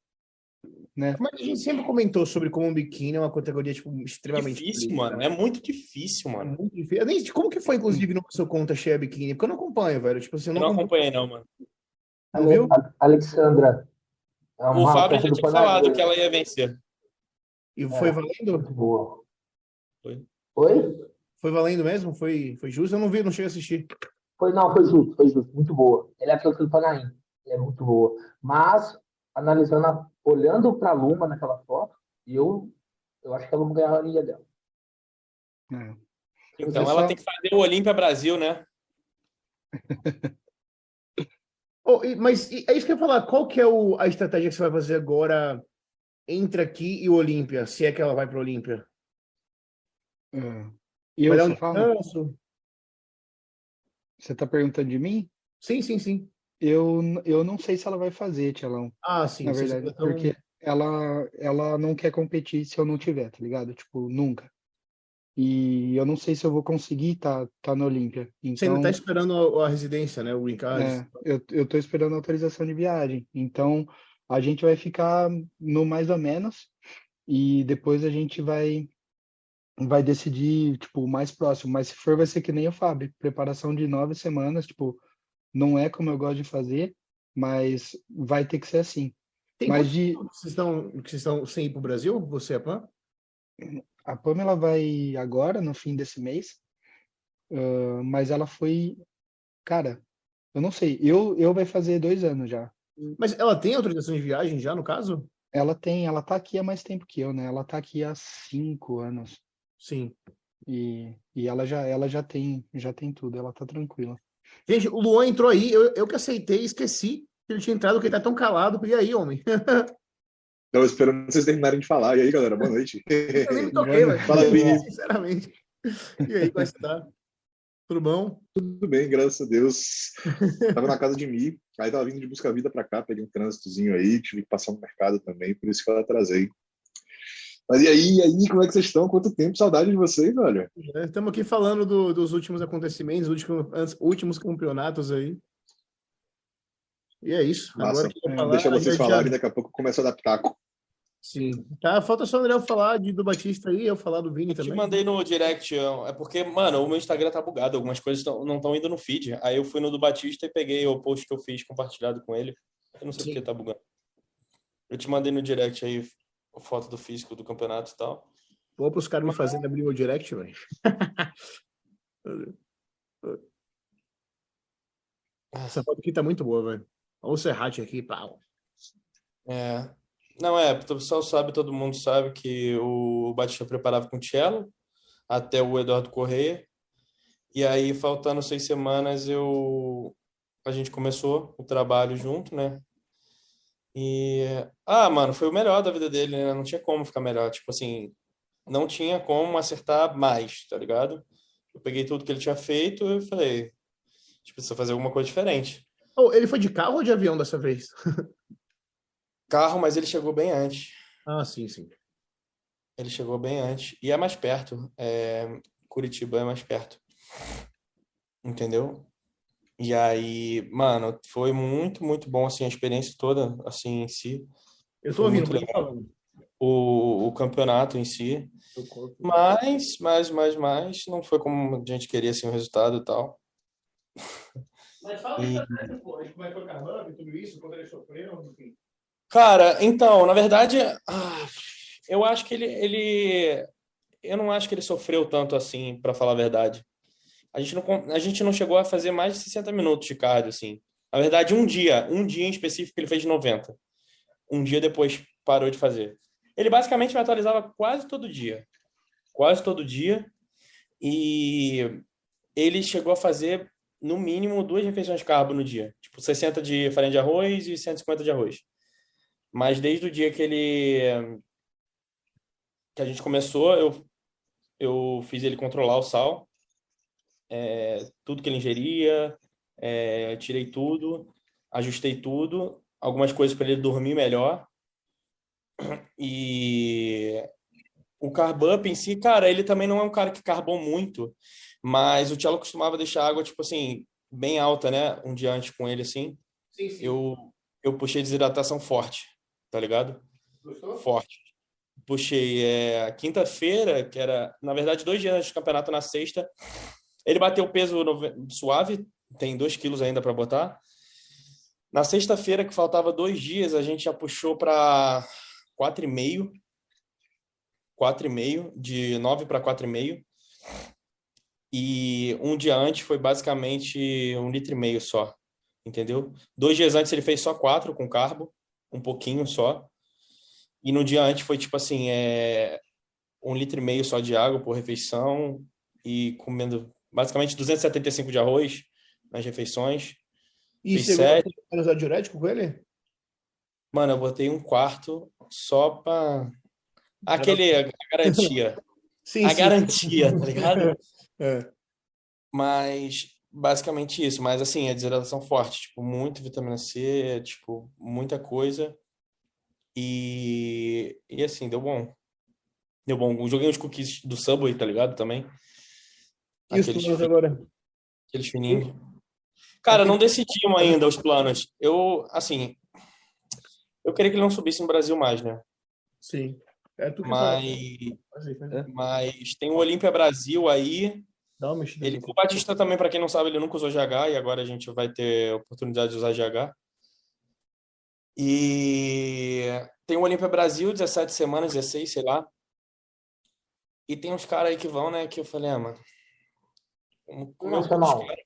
né? Mas a gente sempre comentou sobre como o biquíni é uma categoria, tipo, extremamente Difícil, mano. né? É muito difícil, É mano. muito difícil. Eu nem- Como que foi, inclusive, no seu conta cheia biquíni? Porque eu não acompanho, velho. Tipo assim, eu Eu não, não acompanho. acompanhei, não, mano. Não viu? Ale- Alexandra, É O Fábio já tinha falado que ela ia vencer. E foi É. valendo? Muito boa. Foi. Oi? Foi valendo mesmo? Foi, foi justo? Eu não vi, não cheguei a assistir. Foi, não, foi justo, foi justo. Muito boa. Ela é atleta do Panaim. Ela é muito boa. Mas, analisando, a- olhando para a Luma naquela foto, eu, eu acho que a Luma ganharia dela. É. Então ela só- tem que fazer o Olímpia Brasil, né? [LAUGHS] Oh, e- mas e- é isso que eu ia falar. Qual que é o, a estratégia que você vai fazer agora entre aqui e o Olímpia? Se é que ela vai para o Olímpia? É. E eu Vai dar um descanso? você tá perguntando de mim? Sim, sim, sim. Eu, eu não sei se ela vai fazer, Tielão, Ah, sim. na verdade, porque ela, ela não quer competir se eu não tiver, tá ligado? Tipo, nunca. E eu não sei se eu vou conseguir tá, tá na Olímpia. Você ainda Então, está esperando a, a residência, né? O green card. é, eu, eu tô esperando a autorização de viagem. Então, a gente vai ficar no mais ou menos e depois a gente vai vai decidir, tipo, o mais próximo. Mas se for, vai ser que nem o Fábio, preparação de nove semanas, tipo, não é como eu gosto de fazer, mas vai ter que ser assim. Tem mas de- vocês estão, que vocês estão sem ir para o Brasil? Você e a Pan? A Pamela vai agora, no fim desse mês, ah, mas ela foi, cara, eu não sei, eu, eu vai fazer dois anos já. Mas ela tem autorização de viagem já, no caso? Ela tem, ela tá aqui há mais tempo que eu, né? Ela tá aqui há cinco anos Sim. e, e ela já, ela já tem, já tem tudo, ela tá tranquila. Gente, o Luan entrou aí, eu, eu que aceitei, esqueci que ele tinha entrado, porque ele tá tão calado. E aí, homem? [LAUGHS] Tava esperando vocês terminarem de falar. E aí, galera, boa noite. [LAUGHS] Eu nem me [LAUGHS] toquei, velho. Fala, Vini. Sinceramente. E aí, como é que tá? Tudo bom? Tudo bem, graças a Deus. Tava na casa de mim, aí tava vindo de busca vida pra cá, peguei um trânsitozinho aí, tive que passar no mercado também, por isso que eu atrasei. Mas e aí, e aí, como é que vocês estão? Quanto tempo? Saudade de vocês, velho. Estamos aqui falando do- dos últimos acontecimentos, últimos, últimos campeonatos aí. E é isso. Massa. Agora que falar, Deixa vocês já- falarem, daqui a pouco eu começo a adaptar. Sim. Tá, falta só o André falar de, do Batista aí, eu falar do Vini Te também. mandei no direct, é porque, mano, o meu Instagram tá bugado, algumas coisas tão- não estão indo no feed. Aí eu fui no do Batista e peguei o post que eu fiz compartilhado com ele. Eu não sei Sim. porque tá bugando. Eu te mandei no direct aí foto do físico do campeonato e tal. Vou para os caras me fazendo abrir o direct, velho. [LAUGHS] Essa foto aqui tá muito boa, velho. Olha o Serrate aqui, pau. É. Não, é, o pessoal sabe, todo mundo sabe que o Batista preparava com o Cello até o Eduardo Correia. E aí, faltando seis semanas, eu a gente começou o trabalho junto, né? E ah, mano, foi o melhor da vida dele, né? Não tinha como ficar melhor, tipo assim, não tinha como acertar mais, tá ligado? Eu peguei tudo que ele tinha feito e falei, tipo, precisa fazer alguma coisa diferente. Oh, ele foi de carro ou de avião dessa vez? [LAUGHS] Carro, mas ele chegou bem antes. Ah, sim, sim. Ele chegou bem antes. E é mais perto. É... Curitiba é mais perto. Entendeu? E aí, mano, foi muito, muito bom, assim, a experiência toda, assim, em si. Eu tô Foi ouvindo, muito falando. O, o campeonato em si. Mas, mas, mas, mas, não foi como a gente queria, assim, o resultado e tal. Mas fala E- aí, pô, como é que foi o caramba, tudo isso, quando ele sofreu, enfim. Cara, então, na verdade, ah, eu acho que ele, ele. Eu não acho que ele sofreu tanto assim, pra falar a verdade. A gente não, a gente não chegou a fazer mais de 60 minutos de cardio, assim. Na verdade, um dia, um dia em específico, ele fez 90. Um dia depois parou de fazer. Ele basicamente me atualizava quase todo dia. Quase todo dia. E ele chegou a fazer, no mínimo, duas refeições de carbo no dia. Tipo, 60 de farinha de arroz e 150 de arroz. Mas desde o dia que ele que a gente começou, eu eu fiz ele controlar o sal, é, tudo que ele ingeria, é, tirei tudo, ajustei tudo, algumas coisas para ele dormir melhor. E o carb up em si, cara, ele também não é um cara que carbou muito, mas o Tchelo costumava deixar a água tipo assim bem alta, né? Um dia antes com ele assim, Sim, sim. eu eu puxei desidratação forte, tá ligado? Gostou? forte. Puxei é, quinta-feira, que era, na verdade, dois dias antes do campeonato, na sexta. Ele bateu peso suave, tem dois quilos ainda para botar. Na sexta-feira, que faltava dois dias, a gente já puxou para 4,5. 4,5, de 9 para 4,5. E um dia antes foi basicamente um litro e meio só, entendeu? Dois dias antes ele fez só quatro com carbo, um pouquinho só. E no dia antes foi tipo assim, é um litro e meio só de água por refeição e comendo basicamente 275 de arroz nas refeições. E você sete. vai usar diurético com ele? Mano, eu botei um quarto só pra. Aquele, a garantia. [LAUGHS] Sim, A sim. garantia, tá ligado? [LAUGHS] É. Mas basicamente isso. Mas assim, a desidratação forte, tipo, muito vitamina C, tipo, muita coisa. E, e assim, deu bom. Deu bom. Joguei uns cookies do Subway, tá ligado? Também. E os Aqueles, planos agora? aqueles fininhos. Cara, não decidimos ainda os planos. Eu, assim, eu queria que ele não subisse no Brasil mais, né? Sim. É tu que. Mas, aí. mas tem o Olímpia Brasil aí. Dá uma mexida. Ele, o Batista também, para quem não sabe, ele nunca usou GH e agora a gente vai ter oportunidade de usar GH. E tem o Olímpia Brasil, 17 semanas, 16, sei lá. E tem uns caras aí que vão, né? Que eu falei, ah, mano. Vamos comer o cu dos Nacional. caras.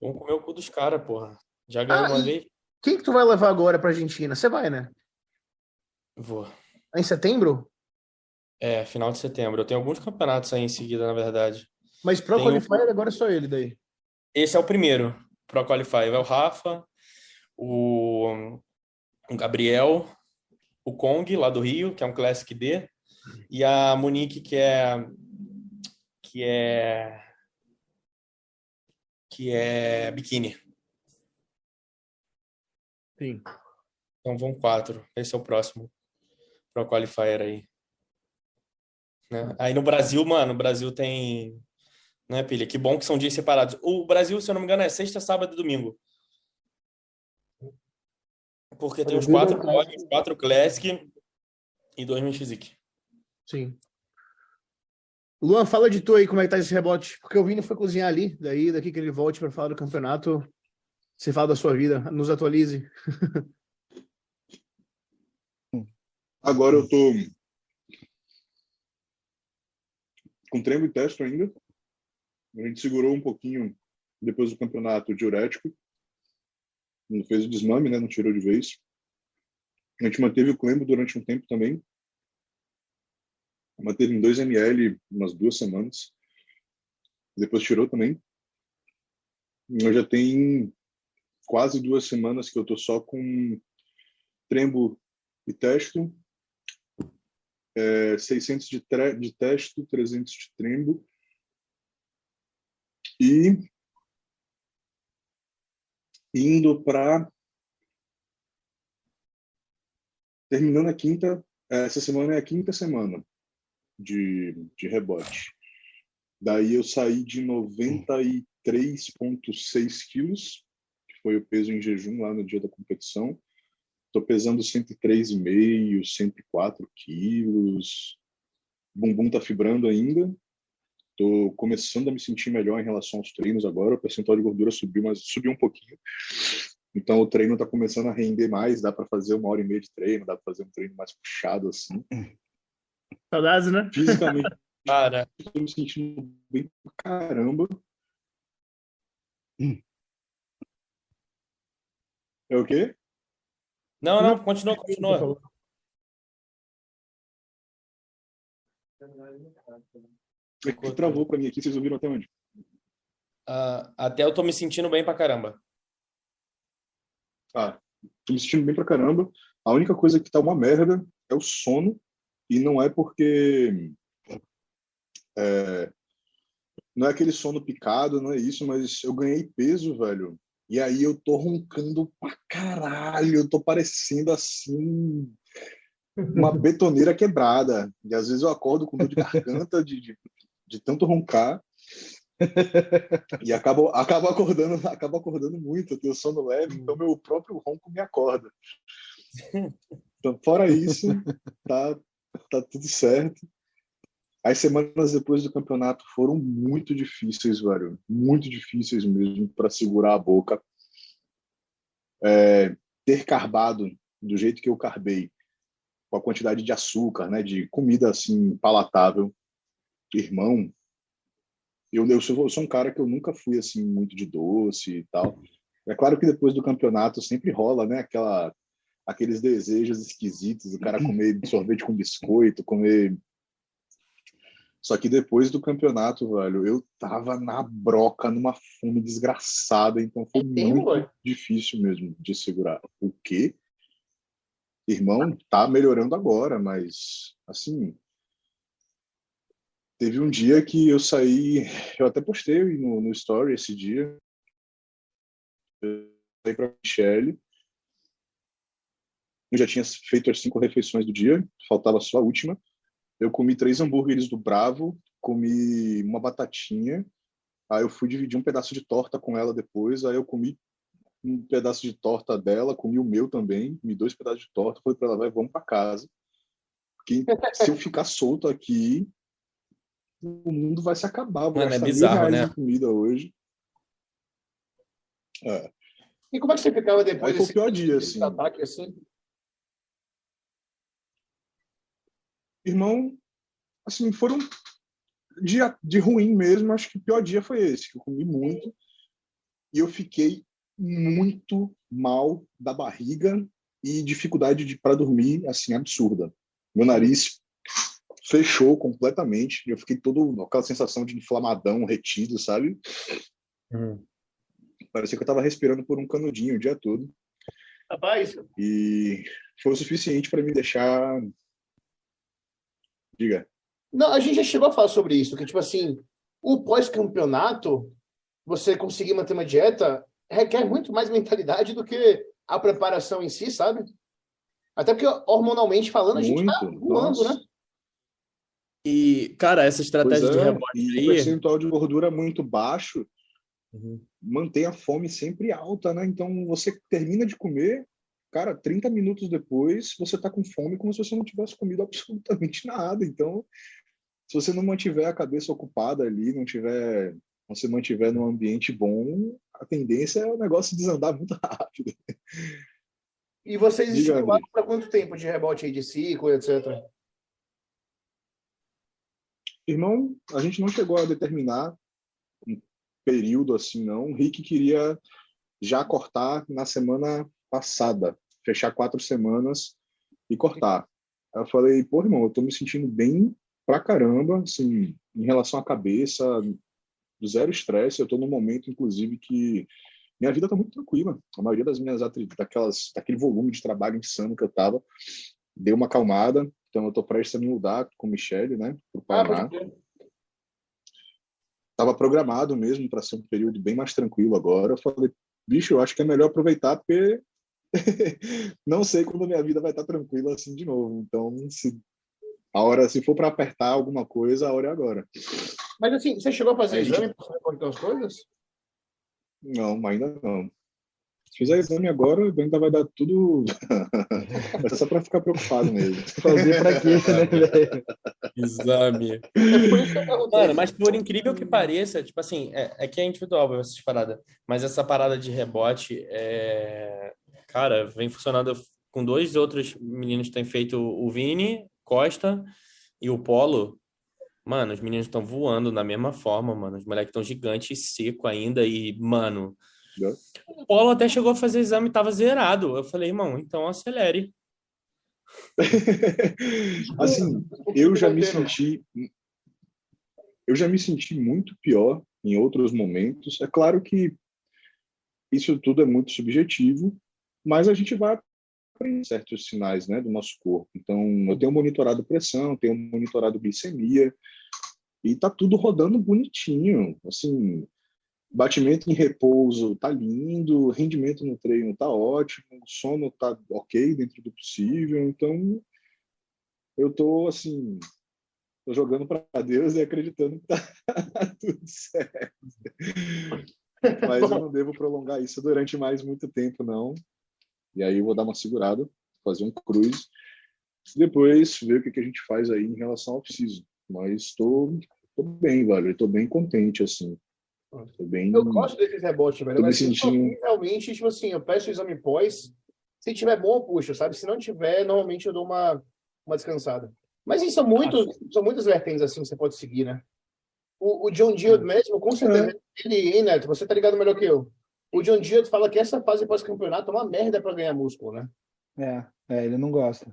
Vamos comer o cu dos caras, porra. Já ganhou Ah, uma vez? Quem que tu vai levar agora pra Argentina? Você vai, né? Vou. Em setembro? É, final de setembro. Eu tenho alguns campeonatos aí em seguida, na verdade. Mas Pro Tem o- Qualifier agora é só ele daí. Esse é o primeiro Pro Qualify. Vai o Rafa, o, o Gabriel, o Kong, lá do Rio, que é um Classic D, e a Monique, que é que é que é biquíni. Sim. Então vão quatro. Esse é o próximo Pro Qualifier aí. Né? Aí no Brasil, mano, o Brasil tem. Né, pilha? Que bom que são dias separados. O Brasil, se eu não me engano, é sexta, sábado e domingo. Porque tem os quatro é quatro Classic e dois Physique. Sim. Luan, fala de tu aí, como é que tá esse rebote? Porque o Vini foi cozinhar ali, daí daqui que ele volte para falar do campeonato, você fala da sua vida, nos atualize. [LAUGHS] Agora eu tô com treino e teste ainda. A gente segurou um pouquinho depois do campeonato diurético. Não fez o desmame, né? Não tirou de vez. A gente manteve o clembo durante um tempo também. Manteve em 2 ml umas duas semanas. Depois tirou também. Eu já tem quase duas semanas que eu tô só com trembo e testo é, 600 de, de testo, 300 de trembo. E indo para. Terminando a quinta, essa semana é a quinta semana de, de rebote. Daí eu saí de 93,6 quilos, que foi o peso em jejum lá no dia da competição. Tô pesando 103,5, 104 quilos. Bumbum tá fibrando ainda. Tô começando a me sentir melhor em relação aos treinos agora. O percentual de gordura subiu, mas subiu um pouquinho. Então o treino tá começando a render mais. Dá para fazer uma hora e meia de treino, dá para fazer um treino mais puxado assim. Saudades, né? Fisicamente, [LAUGHS] Cara, tô me sentindo bem pra caramba. É o quê? não, não, continua, continua. É que travou para mim aqui, vocês ouviram até onde? Ah, até eu tô me sentindo bem pra caramba. Ah, tô me sentindo bem pra caramba. A única coisa que tá uma merda é o sono. E não é porque. é, não é aquele sono picado, não é isso, mas eu ganhei peso, velho. E aí eu tô roncando pra caralho. Eu tô parecendo assim. Uma [LAUGHS] betoneira quebrada. E às vezes eu acordo com dor de garganta de, de, de tanto roncar. E acabo, acabo acordando, acabo acordando muito, eu tenho sono leve, então meu próprio ronco me acorda. [LAUGHS] Então, fora isso, tá, [LAUGHS] tá tudo certo. As semanas depois do campeonato foram muito difíceis, velho. Muito difíceis mesmo para segurar a boca. é, ter carbado do jeito que eu carbei, com a quantidade de açúcar, né, de comida assim palatável, irmão, eu, eu, sou, eu sou um cara que eu nunca fui assim muito de doce e tal. É claro que depois do campeonato sempre rola, né, aquela aqueles desejos esquisitos, o cara [CLEARS THROAT] comer sorvete com biscoito, comer só que depois do campeonato, velho, eu tava na broca, numa fome desgraçada, então foi muito difícil mesmo de segurar. O quê? Irmão, tá melhorando agora, mas assim, teve um dia que eu saí, eu até postei no, no story esse dia, eu saí para Michelle, eu já tinha feito as cinco refeições do dia, faltava só a última, eu comi três hambúrgueres do Bravo, comi uma batatinha, aí eu fui dividir um pedaço de torta com ela depois, aí eu comi um pedaço de torta dela, comi o meu também, comi dois pedaços de torta, falei para ela, vai, vamos para casa. Porque se eu ficar solto aqui, o mundo vai se acabar. Vou Mano, é bizarro, né? comida hoje. É. E como é que você ficava depois Aí foi o pior dia, assim. ataque assim? Irmão, assim, foram dia de ruim mesmo, acho que o pior dia foi esse, que eu comi muito e eu fiquei muito mal da barriga e dificuldade para dormir, assim, absurda. Meu nariz fechou completamente, eu fiquei todo aquela sensação de inflamadão, retido, sabe? Parecia que eu estava respirando por um canudinho o dia todo. Rapaz, E foi o suficiente para me deixar. Diga. não, a gente já chegou a falar sobre isso, que tipo assim, o pós-campeonato, você conseguir manter uma dieta requer muito mais mentalidade do que a preparação em si, sabe? Até porque hormonalmente falando, a gente tá Muito. voando, Nossa. né? E, cara, essa estratégia de é, rebote e o aí. percentual de gordura muito baixo Uhum. mantém a fome sempre alta, né? Então você termina de comer, cara, 30 minutos depois você tá com fome como se você não tivesse comido [LAUGHS] absolutamente nada. Então, se você não mantiver a cabeça ocupada ali, não tiver, se mantiver num ambiente bom, a tendência é o negócio desandar muito [LAUGHS] rápido. E vocês Diga, estimularam para quanto tempo de rebote aí de ciclo, etc? Irmão, a gente não chegou a determinar um período assim, não. O Rick queria já cortar na semana passada, fechar quatro semanas e cortar. Aí eu falei, pô, irmão, eu tô me sentindo bem pra caramba, assim, em relação à cabeça, zero estresse. Eu tô num momento, inclusive, que minha vida tá muito tranquila. A maioria das minhas daquelas, daquele volume de trabalho insano que eu tava, deu uma acalmada. Então eu tô prestes a me mudar com o Michele, né, pro Ah, Paraná crer. estava programado mesmo para ser um período bem mais tranquilo agora. Eu falei, bicho, eu acho que é melhor aproveitar porque [LAUGHS] não sei quando minha vida vai estar tranquila assim de novo. Então, se a hora, se for para apertar alguma coisa, a hora é agora. Mas assim, você chegou a fazer Aí, exame para estão as coisas? Não, ainda não. Se fizer exame agora, ainda vai dar tudo. [LAUGHS] é só para ficar preocupado mesmo. [LAUGHS] Fazer pra quê, né, velho? Exame. É por isso que eu perguntei. Mano, mas por incrível que pareça, tipo assim, é, é que é individual essas paradas, mas essa parada de rebote, é... cara, vem funcionando com dois outros meninos que têm feito o Vini, Costa e o Polo. Mano, os meninos estão voando da mesma forma, mano. Os moleques estão gigantes e seco ainda e, mano, o Polo até chegou a fazer exame e tava zerado. Eu falei, irmão, então acelere. [LAUGHS] assim, eu já me senti eu já me senti muito pior em outros momentos. É claro que isso tudo é muito subjetivo, mas a gente vai aprender certos sinais, né, do nosso corpo. Então, eu tenho monitorado pressão, tenho monitorado glicemia e tá tudo rodando bonitinho. Assim, batimento em repouso tá lindo, rendimento no treino tá ótimo, sono tá ok dentro do possível. Então, eu tô assim, tô jogando para Deus e acreditando que tá [LAUGHS] tudo certo. Mas eu não devo prolongar isso durante mais muito tempo, não. E aí eu vou dar uma segurada, fazer um cruise. Depois ver o que, que a gente faz aí em relação ao preciso. Mas tô, tô bem, velho. Tô bem contente, assim. Foi bem. Eu gosto desses rebotes, velho. Tô Mas sentindo- realmente, tipo assim, eu peço o exame pós. Se tiver bom, eu puxo, sabe? Se não tiver, normalmente eu dou uma, uma descansada. Mas isso são, muitos, são muitas vertentes assim que você pode seguir, né? O, o John Deere mesmo, com certeza, ele, hein, Neto? Você tá ligado melhor que eu. O John Deere fala que essa fase pós-campeonato é uma merda pra ganhar músculo, né? É, é, ele não gosta.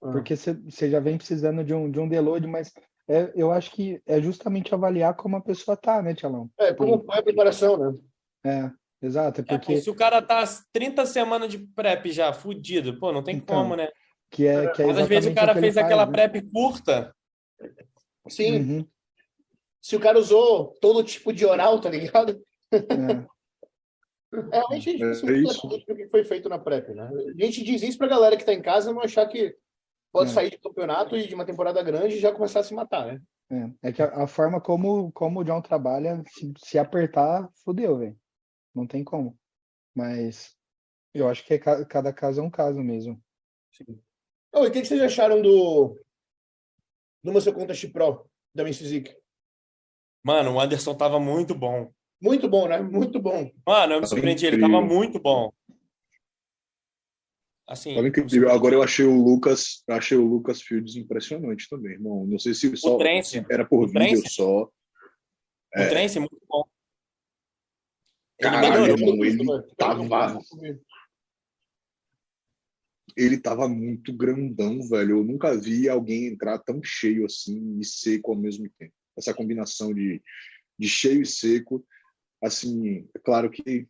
Ah. Porque você já vem precisando de um, de um deload, mas é, eu acho que é justamente avaliar como a pessoa tá, né, Tchalão? É, como foi a preparação, né? É, exato, é É, porque se o cara tá 30 semanas de prep já, fudido, pô, não tem Então, como, né? que é, que é Mas às vezes o cara fez faz, aquela né? prep curta. Sim, Uhum, se o cara usou todo tipo de oral, tá ligado? é. É, realmente a É, é isso. o que foi feito na PrEP, né? A gente diz isso pra galera que tá em casa não achar que pode É. sair de campeonato e de uma temporada grande e já começar a se matar, né? É, é que a, a forma como, como o John trabalha, se, se apertar, fodeu, velho. Não tem como. Mas eu acho que é ca- cada caso é um caso mesmo. Ô, e o que, que vocês acharam do do Muscle Contest Pro da Miss Physique? Mano, o Anderson tava muito bom. Muito bom, né? Muito bom. Mano, eu me surpreendi, ele tava muito bom. Assim. Agora eu achei o Lucas, achei o Lucas Fields impressionante também, irmão. Não sei se só Trance. era por O vídeo Trance. só. o é. Trance muito bom. Ele Caralho, melhorou. irmão, ele tava, ele tava muito grandão, velho. Eu nunca vi alguém entrar tão cheio assim e seco ao mesmo tempo. Essa combinação de, de cheio e seco, assim, é claro que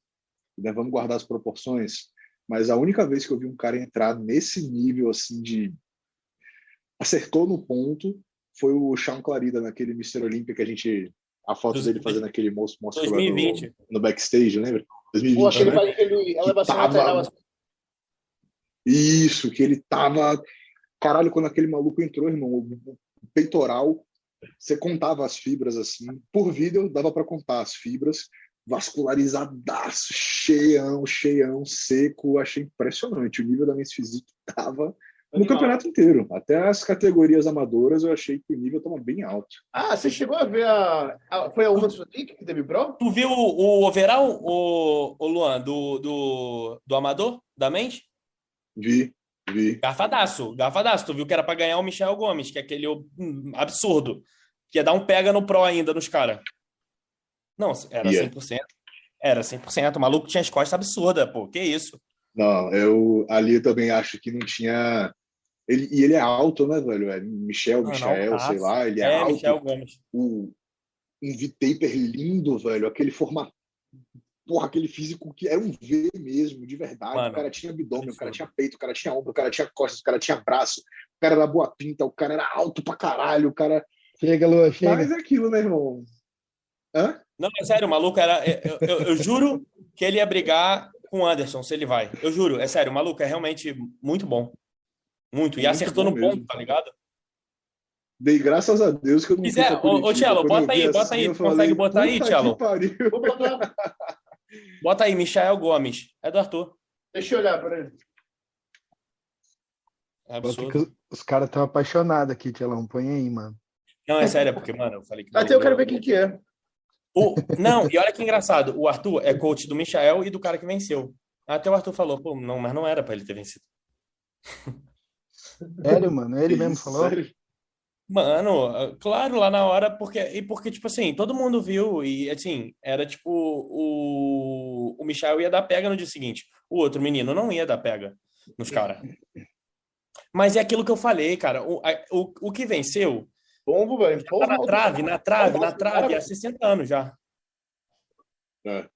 né, vamos guardar as proporções, mas a única vez que eu vi um cara entrar nesse nível assim de acertou no ponto foi o Sean Clarida naquele Mr. Olímpia que a gente a foto Dos- dele fazendo aquele moço mostra 2020. no, no backstage, lembra? 2020, Pô, aquele, né? aquele elevação tava- lateral assim. Isso, que ele tava. Caralho, quando aquele maluco entrou, irmão, o peitoral, você contava as fibras assim. Por vídeo, dava para contar as fibras, vascularizadaço, cheião, cheião, seco. Achei impressionante. O nível da Men's Physique tava no Animal. campeonato inteiro. Até as categorias amadoras, eu achei que o nível tava bem alto. Ah, você chegou a ver a. a- foi a Women's Physique que teve Pro? Tu viu o, o overall, o, o Luan, do, do, do Amador, da mente? Vi, vi. Garfadaço, garfadaço. Tu viu que era pra ganhar o Michel Gomes, que é aquele hum, absurdo. Que ia dar um pega no Pro ainda nos caras. Não, era Ia. 100%. Era 100%. O maluco tinha as costas absurdas, pô. Que isso? Não, eu ali eu também acho que não tinha. Ele, e ele é alto, né, velho? É Michel, Michael, altaço. sei lá, ele é, É, alto. Michel Gomes. o, um V-taper lindo, velho. Aquele formato. Porra, aquele físico que era um V mesmo, de verdade. Mano, o cara tinha abdômen, o cara tinha peito, o cara tinha ombro, o cara tinha costas, o cara tinha braço, o cara era boa pinta, o cara era alto pra caralho, o cara. Chega, Lua, chega. Mas aquilo, né, irmão? Hã? Não, é sério, o maluco era. Eu, eu- eu juro que ele ia brigar com o Anderson, se ele vai. Eu juro, é sério, o maluco é realmente muito bom. Muito. E Muito acertou no ponto, mesmo. tá ligado? Dei graças a Deus que eu não Quiser, ô-. Tchelo, bota aí, bota assim, aí, consegue falei, botar aí, "Puta que Tchelo?" pariu. Vou botar. Bota aí, Michael Gomes. É do Arthur. Deixa eu olhar, peraí. É Bota que absurdo. os, caras estão apaixonados aqui, Tchelão. Põe aí, mano. Não, é sério, é porque, mano, eu falei que. Até eu quero ver quem que é. O- Não, e olha que engraçado. O Arthur é coach do Michael e do cara que venceu. Até o Arthur falou, pô, não, mas não era pra ele ter vencido. Sério, mano? Ele mesmo falou? sério. Mano, claro, lá na hora, porque, e porque, tipo assim, todo mundo viu, e assim, era tipo, o, o Michel ia dar pega no dia seguinte. O outro menino não ia dar pega nos caras. Mas é aquilo que eu falei, cara. O, a- o, o que venceu Bombo, velho. tá Porra, na trave, na trave, na trave, há 60 anos já. É.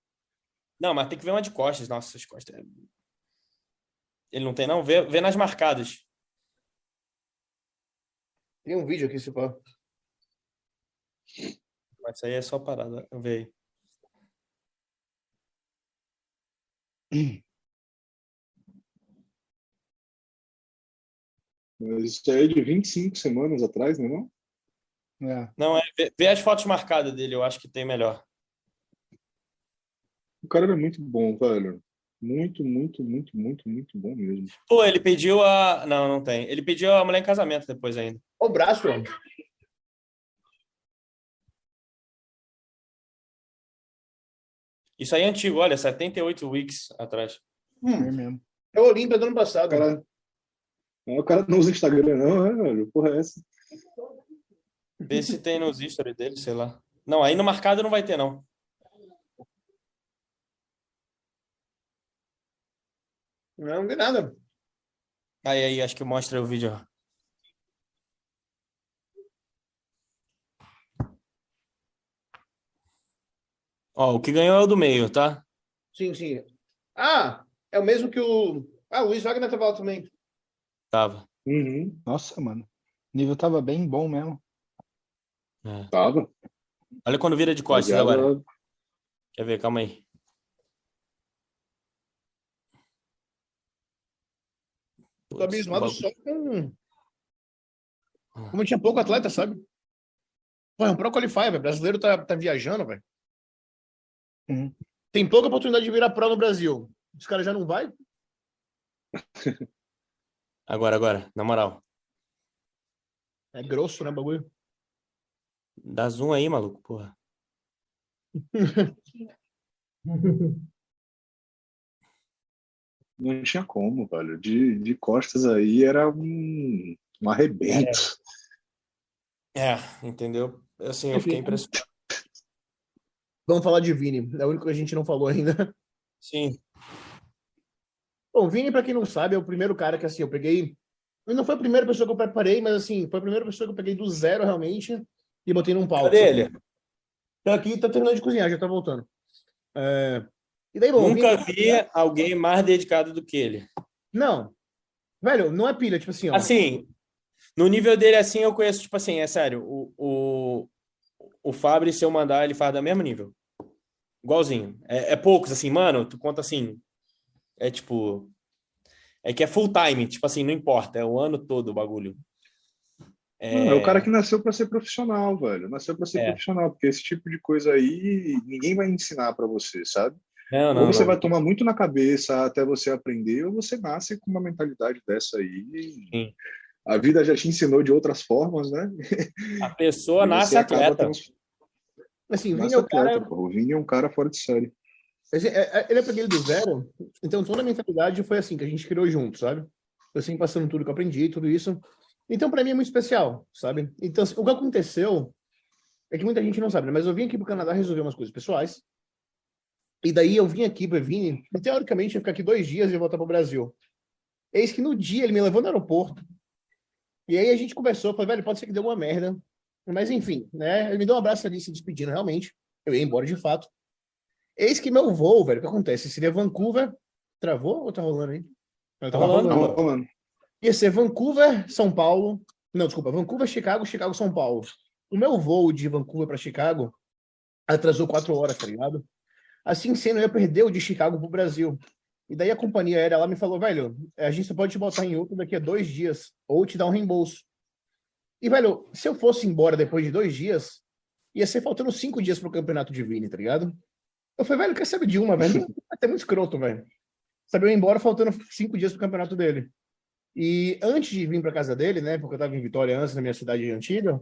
Não, mas tem que ver uma de costas. Nossa, as costas. é- Ele não tem, não? Vê, vê nas marcadas. Tem um vídeo aqui, se pá. Mas isso aí é só parada. Vê aí. Mas isso aí é de 25 semanas atrás, não é? não? É. Não, é, as fotos marcadas dele, eu acho que tem melhor. O cara era muito bom, velho. Muito, muito, muito, muito, muito bom mesmo. Pô, ele pediu a. Não, não tem. Ele pediu a mulher em casamento depois ainda. O braço, mano. Isso aí é antigo, olha, 78 weeks atrás. É mesmo. É o Olímpia do ano passado. O cara, É, o cara não usa Instagram, não, né, velho? Porra, é essa? Vê se tem nos stories dele, sei lá. Não, aí no marcado não vai ter, não. Não, não tem nada. Aí, aí, acho que mostra o vídeo. ó. O que ganhou é o do meio, tá? Sim, sim. Ah, é o mesmo que o. Ah, o Luiz Wagner tava lá também. Tava. Uhum, Nossa, mano. O nível tava bem bom mesmo. É. tava. Olha quando vira de costas Rapaziada, agora. Quer ver? Calma aí. Tô abismado só com. Como tinha pouco atleta, sabe? Pô, é um Pro Qualifier, velho. Brasileiro tá, tá viajando, velho. Uhum. Tem pouca oportunidade de virar Pro no Brasil. Os caras já não vai? [LAUGHS] Agora, agora, na moral. É grosso, né, bagulho? Dá zoom aí, maluco, porra. [LAUGHS] Não tinha como, velho. De, de costas aí era um, um arrebento. É, entendeu? Assim, eu fiquei impressionado. Vamos falar de Vini. É o único que a gente não falou ainda. Sim, Bom, Vini, pra quem não sabe, é o primeiro cara que, assim, eu peguei. Ele não foi a primeira pessoa que eu preparei, mas, assim, foi a primeira pessoa que eu peguei do zero, realmente, e botei num palco. cadê ele? Tá aqui, tá terminando de cozinhar, já tá voltando. É, E daí, bom, Nunca vi alguém mais dedicado do que ele. Não. Velho, não é pilha, tipo assim, ó. Assim, no nível dele, assim, eu conheço, tipo assim, é sério, o, o, o Fabri, se eu mandar, ele faz do mesmo nível. Igualzinho. É, é poucos, assim, mano, tu conta assim, é tipo, é que é full time, tipo assim, não importa, é o ano todo o bagulho. É... é o cara que nasceu para ser profissional, velho. Nasceu para ser É. profissional, porque esse tipo de coisa aí ninguém vai ensinar para você, sabe? Não, não, ou você não. vai tomar muito na cabeça até você aprender, ou você nasce com uma mentalidade dessa aí. Sim. A vida já te ensinou de outras formas, né? A pessoa [LAUGHS] nasce atleta. trans- Assim, o Vini Nasce é o cara. atleta, pô. O Vini é um cara fora de série. É- é- Ele eu peguei ele do zero, então toda a mentalidade foi assim, que a gente criou junto, sabe? Eu sempre passando tudo que eu aprendi, tudo isso. Então, pra mim é muito especial, sabe? Então, assim, o que aconteceu é que muita gente não sabe, né? Mas eu vim aqui pro Canadá resolver umas coisas pessoais. E daí eu vim aqui para Vini, e teoricamente ia ficar aqui dois dias e voltar pro Brasil. Eis que no dia ele me levou no aeroporto. E aí a gente conversou, falei, velho, pode ser que dê alguma merda. Mas enfim, né? Ele me deu um abraço ali se despedindo, realmente. Eu ia embora de fato. Eis que meu voo, velho, o que acontece? Seria Vancouver. Travou ou tá rolando aí? Tá rolando, mano. mano. Ia ser Vancouver, São Paulo. Não, desculpa, Vancouver, Chicago, Chicago, São Paulo. O meu voo de Vancouver para Chicago atrasou quatro horas, tá ligado? Assim sendo, eu ia perder o de Chicago pro Brasil. E daí a companhia aérea lá me falou, velho, a gente só pode te botar em outro daqui a dois dias, ou te dar um reembolso. E, velho, se eu fosse embora depois de dois dias, ia ser faltando cinco dias pro campeonato de Vini, tá ligado? Eu falei, velho, quer saber de uma, velho? [LAUGHS] Até muito escroto, velho. Sabe, eu ia embora faltando cinco dias pro campeonato dele. E antes de vir para casa dele, né, porque eu estava em Vitória antes, na minha cidade antiga,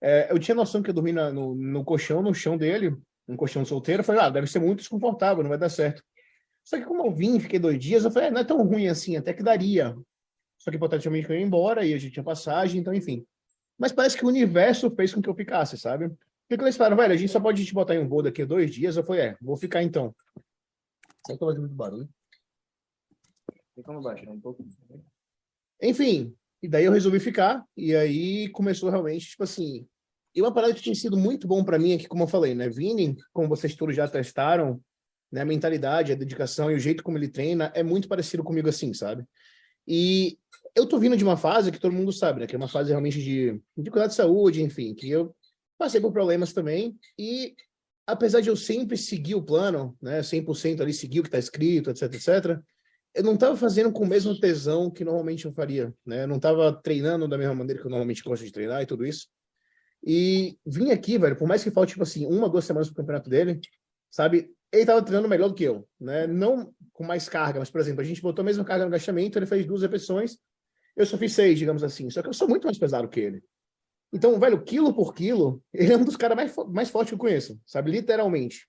é, eu tinha noção que eu dormi na- no, no colchão, no chão dele, um colchão solteiro. Eu falei, ah, deve ser muito desconfortável, não vai dar certo. Só que como eu vim, fiquei dois dias, eu falei, ah, não é tão ruim assim, até que daria. Só que hipoteticamente eu ia embora e a gente tinha passagem, então enfim. Mas parece que o universo fez com que eu ficasse, sabe? Porque eles falaram, velho, a gente só pode te botar em um voo daqui a dois dias. Eu falei, é, vou ficar então. Será que eu muito barulho? Tem como baixar um pouco? Enfim, e daí eu resolvi ficar, e aí começou realmente, tipo assim. E uma parada que tinha sido muito bom para mim aqui, como eu falei, né? Vini, como vocês todos já testaram, né? A mentalidade, a dedicação e o jeito como ele treina é muito parecido comigo assim, sabe? E eu tô vindo de uma fase que todo mundo sabe, né? Que é uma fase realmente de, de cuidar de saúde, enfim, que eu passei por problemas também. E apesar de eu sempre seguir o plano, né? 100% ali seguir o que tá escrito, etc, etc eu não estava fazendo com o mesmo tesão que normalmente eu faria, né? Eu não estava treinando da mesma maneira que eu normalmente gosto de treinar e tudo isso. E vim aqui, velho, por mais que falte, tipo assim, uma, duas semanas pro campeonato dele, sabe? Ele estava treinando melhor do que eu, né? Não com mais carga, mas, por exemplo, a gente botou a mesma carga no agachamento, ele fez duas repetições, eu só fiz seis, digamos assim. Só que eu sou muito mais pesado que ele. Então, velho, quilo por quilo, [LAUGHS] ele é um dos caras mais, mais fortes que eu conheço, sabe? Literalmente.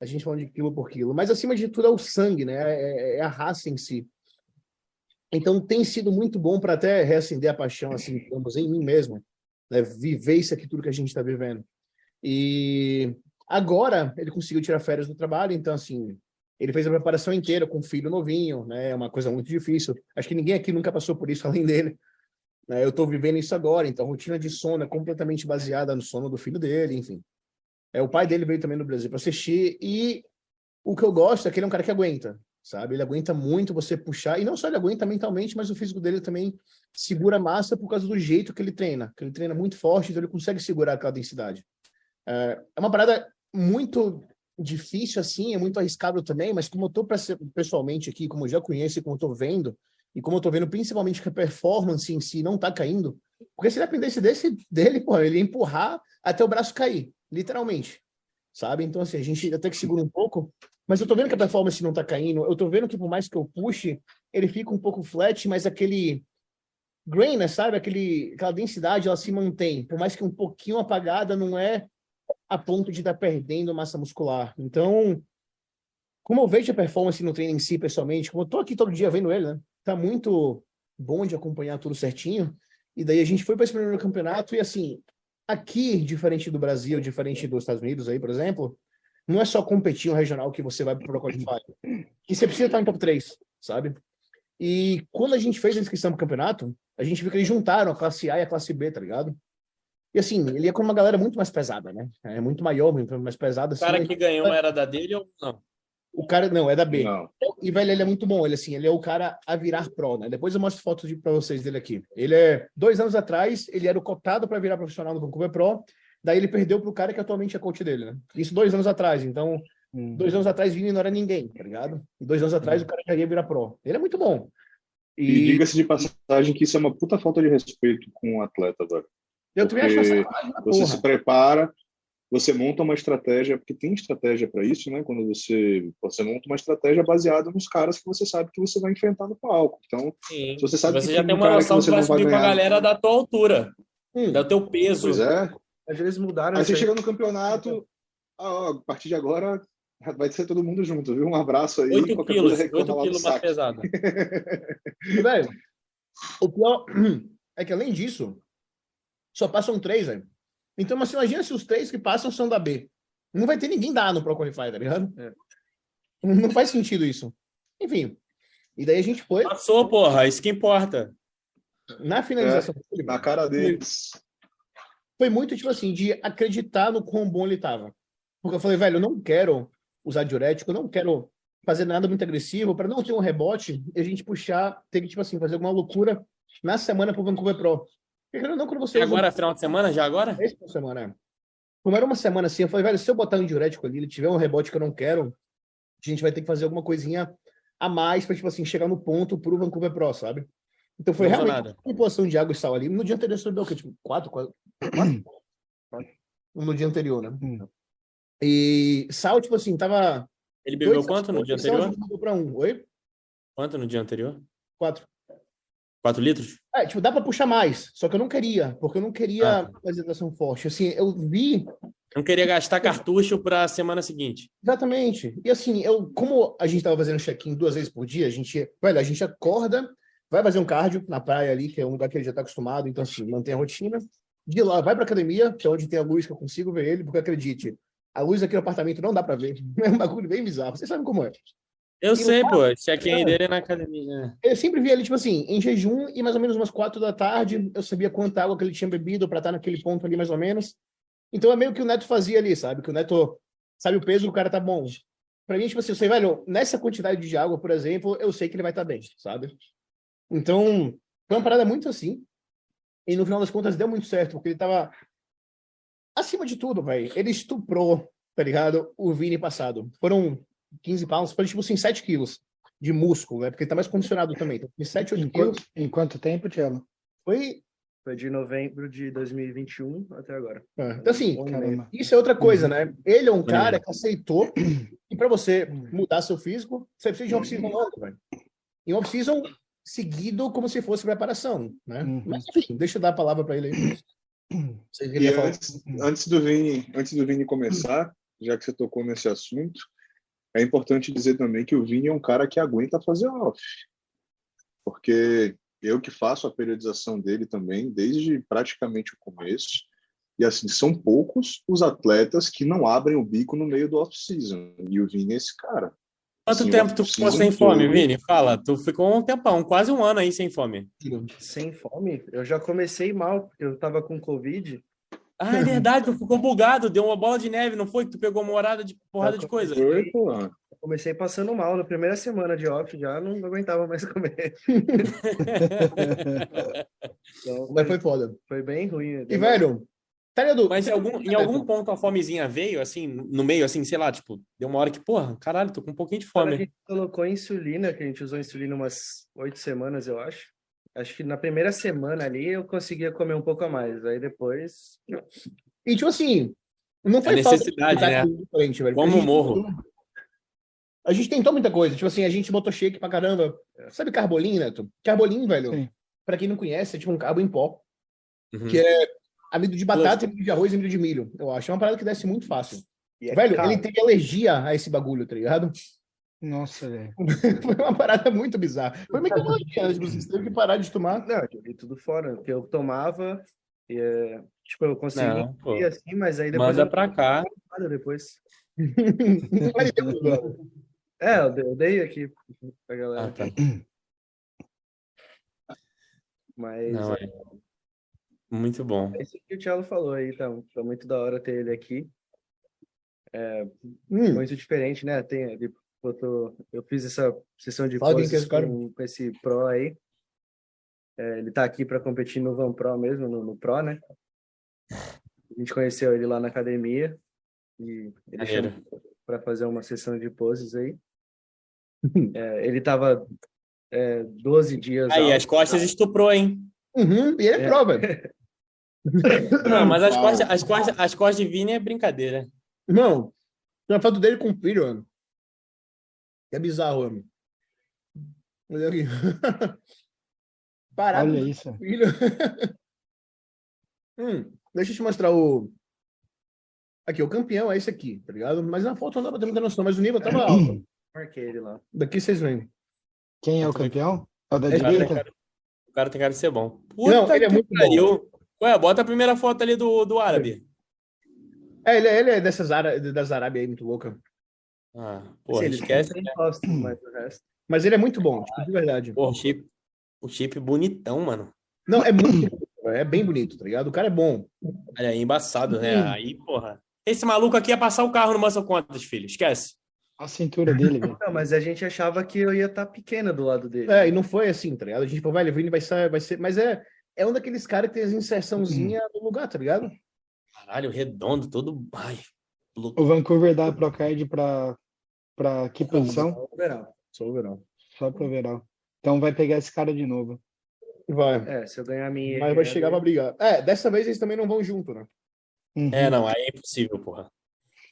A gente falando de quilo por quilo. Mas acima de tudo é o sangue, né? É, é a raça em si. Então tem sido muito bom para até reacender a paixão, assim, digamos, em mim mesmo. Né? Viver isso aqui, tudo que a gente está vivendo. E agora ele conseguiu tirar férias do trabalho, então, assim, ele fez a preparação inteira com um filho novinho, né? É uma coisa muito difícil. Acho que ninguém aqui nunca passou por isso [LAUGHS] além dele. Né? Eu estou vivendo isso agora, então a rotina de sono é completamente baseada no sono do filho dele, enfim. É, o pai dele veio também no Brasil para assistir e o que eu gosto é que ele é um cara que aguenta, sabe? Ele aguenta muito você puxar, e não só ele aguenta mentalmente, mas o físico dele também segura massa por causa do jeito que ele treina, que ele treina muito forte, então ele consegue segurar aquela densidade. É, é uma parada muito difícil assim, é muito arriscado também, mas como eu tô pessoalmente aqui, como eu já conheço e como eu tô vendo, e como eu tô vendo principalmente que a performance em si não tá caindo, porque se dependesse desse, dele, pô, ele ia empurrar até o braço cair, literalmente, sabe? Então, assim, a gente até que segura um pouco, mas eu tô vendo que a performance não tá caindo, eu tô vendo que por mais que eu puxe, ele fica um pouco flat, mas aquele grain, né, sabe? Aquele, aquela densidade, ela se mantém, por mais que um pouquinho apagada, não é a ponto de estar tá perdendo massa muscular. Então, como eu vejo a performance no treino em si, pessoalmente, como eu tô aqui todo dia vendo ele, né? Tá muito bom de acompanhar tudo certinho. E daí a gente foi para esse primeiro campeonato e assim, aqui, diferente do Brasil, diferente dos Estados Unidos aí, por exemplo, não é só competir um regional que você vai para o Qualify. E você precisa estar em top 3, sabe? E quando a gente fez a inscrição para o campeonato, a gente viu que eles juntaram a classe A e a classe B, tá ligado? E assim, ele ia com uma galera muito mais pesada, né? É muito maior, muito mais pesada. O cara assim, que ganhou era da dele ou não? O cara, não, é da B. Não. E, velho, ele é muito bom. Ele, assim, ele é o cara a virar pro, né? Depois eu mostro fotos de, pra vocês dele aqui. Ele é, dois anos atrás, ele era o cotado para virar profissional no Vancouver Pro. Daí ele perdeu pro cara que atualmente é coach dele, né? Isso dois anos atrás. Então, hum. dois anos atrás, Vini não era ninguém, tá ligado? E dois anos atrás, hum. o cara já ia virar pro. Ele é muito bom. E, e diga-se de passagem que isso é uma puta falta de respeito com o atleta, velho. Eu também acho essa Você se prepara, você monta uma estratégia, porque tem estratégia para isso, né? Quando você, você monta uma estratégia baseada nos caras que você sabe que você vai enfrentar no palco. Então, Sim. se você sabe você que já tem uma noção que, você vai subir com a galera da tua altura, hum. do teu peso. Pois é. Às vezes mudaram. Aí você chega no campeonato, ah, a partir de agora vai ser todo mundo junto, viu? Um abraço aí. 8 quilos, 8 quilos mais pesado. [LAUGHS] velho, o pior [CLEARS THROAT] é que além disso, só passam três, velho. Então, mas imagina se os três que passam são da B. Não vai ter ninguém da A no Pro Qualify, tá ligado? É. Não faz sentido isso. Enfim. E daí a gente foi. Passou, porra, isso que importa. Na finalização. É, na cara deles. Foi muito, tipo assim, de acreditar no quão bom ele tava. Porque eu falei, velho, eu não quero usar diurético, eu não quero fazer nada muito agressivo para não ter um rebote e a gente puxar, ter que, tipo assim, fazer alguma loucura na semana pro Vancouver Pro. Não, quando você agora, usa... final de semana? Já agora? Esse final de semana, é. Como era uma semana assim, eu falei, velho, se eu botar um diurético ali, ele tiver um rebote que eu não quero, a gente vai ter que fazer alguma coisinha a mais para tipo assim, chegar no ponto pro Vancouver Pro, sabe? Então foi não realmente uma população de água e sal ali. No dia anterior você deu o quê? Tipo, quatro, quatro, quatro? No dia anterior, né? Hum. E sal, tipo assim, tava... Ele bebeu quanto no dia anterior? Para um. Oi? Quanto no dia anterior? Quatro. 4 litros? É, tipo, dá para puxar mais, só que eu não queria, porque eu não queria ah. fazer hidratação forte. Assim, eu vi. Não queria gastar [LAUGHS] cartucho para a semana seguinte. Exatamente. E assim, eu, como a gente estava fazendo check-in duas vezes por dia, a gente, velho, a gente acorda, vai fazer um cardio na praia ali, que é um lugar que ele já está acostumado, então assim, mantém a rotina. De lá, vai para academia, que é onde tem a luz que eu consigo ver ele, porque acredite, a luz aqui no apartamento não dá para ver. [LAUGHS] É um bagulho bem bizarro. Vocês sabem como é. Eu e sei, pô. Check-in é. dele é na academia. Eu sempre via ele, tipo assim, em jejum e mais ou menos umas quatro da tarde. Eu sabia quanta água que ele tinha bebido para estar naquele ponto ali, mais ou menos. Então é meio que o Neto fazia ali, sabe? Que o Neto sabe o peso, o cara tá bom. Pra mim, tipo assim, eu sei, velho, nessa quantidade de água, por exemplo, eu sei que ele vai estar tá bem, sabe? Então, foi uma parada muito assim. E no final das contas deu muito certo, porque ele tava acima de tudo, velho. Ele estuprou, tá ligado? O Vini passado. Foram 15 pounds, foi tipo assim, 7 quilos de músculo, né? Porque ele tá mais condicionado também. Então, 7, 8 em quilos. Quanto, em quanto tempo, Tiago? Foi. Foi de novembro de 2021 até agora. É. Então, assim, Caramba. isso é outra coisa, né? Ele é um cara que aceitou [CLEARS THROAT] e para você mudar seu físico, você precisa de um off-season longo, velho. E um off-season seguido como se fosse preparação, né? Uhum. Mas, enfim, deixa eu dar a palavra para ele aí. [CLEARS THROAT] Antes, antes, do Vini, antes do Vini começar, já que você tocou nesse assunto, é importante dizer também que o Vini é um cara que aguenta fazer off. Porque eu que faço a periodização dele também, desde praticamente o começo, e assim, são poucos os atletas que não abrem o bico no meio do off-season. E o Vini é esse cara. Quanto tempo tu ficou sem fome, Vini? Fala, tu ficou um tempão, quase um ano aí sem fome. Sem fome? Eu já comecei mal, porque eu tava com Covid. Ah, é verdade, tu ficou bugado, deu uma bola de neve, não foi? Que tu pegou uma horada de porrada de coisa. Foi, pô. Comecei passando mal. Na primeira semana de off já não aguentava mais comer. [LAUGHS] Então, Mas foi foda. foi bem ruim. E, velho, tá? Mas em algum, em algum ponto a fomezinha veio, assim, no meio, assim, sei lá, tipo, deu uma hora que, porra, caralho, tô com um pouquinho de Quando a fome. gente colocou insulina, que a gente usou insulina umas oito semanas, eu acho. Acho que na primeira semana ali eu conseguia comer um pouco a mais. Aí depois. E, tipo assim, não foi falta necessidade, de né? diferente, velho. Como A morro. tentou- A gente tentou muita coisa. Tipo assim, a gente botou shake pra caramba. Sabe carbolim, Neto? Carbolim, velho. Sim. Pra quem não conhece, é tipo um carbo em pó. Uhum. Que é amido de batata, amido de arroz e amido de milho. Eu acho. É uma parada que desce muito fácil. E é velho, caro. ele tem alergia a esse bagulho, tá ligado? Nossa, velho. [LAUGHS] Foi uma parada muito bizarra. Foi meio que uma alergia, né? Tipo, vocês teve que parar de tomar. Não, eu joguei tudo fora, porque eu tomava. E, é, tipo, eu conseguia Não, ir assim, mas aí depois Manda eu pra cá. nada depois. [LAUGHS] É, eu dei, eu dei aqui pra galera. Ah, tá. [CLEARS THROAT] Mas Não, é. Muito bom. é isso que o Thiago falou aí, tá, tá muito da hora ter ele aqui. Hum, Muito diferente, né? Tem, ele botou, eu fiz essa sessão de é poses cara. com, com esse Pro aí. É, ele tá aqui para competir no Van Pro mesmo, no, no Pro, né? A gente conheceu ele lá na academia e ele chamou para fazer uma sessão de poses aí. É, ele tava é, 12 dias Aí, out. as costas estuprou, hein? uhum, e ele é, É. pró, velho. [LAUGHS] Não, mas as costas, as, costas, as costas de Vini é brincadeira. Irmão, tem uma foto dele com o filho, mano. É bizarro, mano. Olha [LAUGHS] aqui. Parado Olha isso. filho. [LAUGHS] hum, deixa eu te mostrar o. Aqui, o campeão é esse aqui, tá ligado? Mas na foto não dá pra ter muita noção, mas o nível tava alto. Marquei ele lá. Daqui vocês veem. Quem é o campeão? É o da Esse O cara, tem direita? cara, o cara tem cara de ser bom. Não, ele é muito bom. Ué, bota a primeira foto ali do, do árabe. É, ele, é- ele é dessas Ara... das Arábia aí, muito louca. Ah, porra, Sim, ele esquece. gosto, mas o resto. Mas ele é muito bom, tipo, de verdade. Porra, o chip, o chip bonitão, mano. Não, é muito é bem bonito, tá ligado? O cara é bom. Olha aí, embaçado, né? Aí, porra. Esse maluco aqui ia passar o carro no Muscle Contas, filho. Esquece. A cintura dele, velho. Não, mas a gente achava que eu ia estar pequena do lado dele. É, e não foi assim, tá ligado? A gente falou, velho, o Vini vai ser, vai ser. Mas é, é um daqueles caras que tem as inserçãozinha no lugar, tá ligado? Caralho, redondo, todo. Ai. O Vancouver dá Procard pra, pra que posição? Só o verão. Só o verão. Só pro overall. Então vai pegar esse cara de novo. Vai. É, se eu ganhar a minha. Mas vai chegar pra brigar. É, dessa vez eles também não vão junto, né? Uhum. É, não, aí é impossível, porra.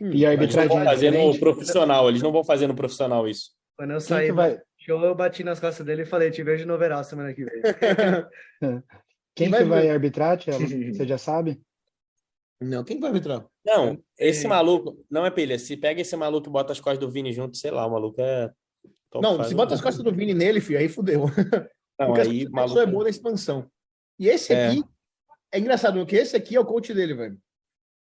E a Eles não arbitragem vão é fazer no profissional, eles não vão fazer no profissional isso. Quando eu do vai, show, eu bati nas costas dele e falei: te vejo no overall semana que vem. [LAUGHS] [LAUGHS] quem vai que vai arbitrar, Thiago? [LAUGHS] Você já sabe? não, quem vai entrar? Não, esse É. maluco, não é pilha. Se pega esse maluco e bota as costas do Vini junto, sei lá, o maluco é. top Não, se bota as costas do Vini nele, filho, aí fudeu. [LAUGHS] Não, Porque aí, a maluco. pessoa é boa na expansão. E esse É. aqui, é engraçado, porque esse aqui é o coach dele, velho.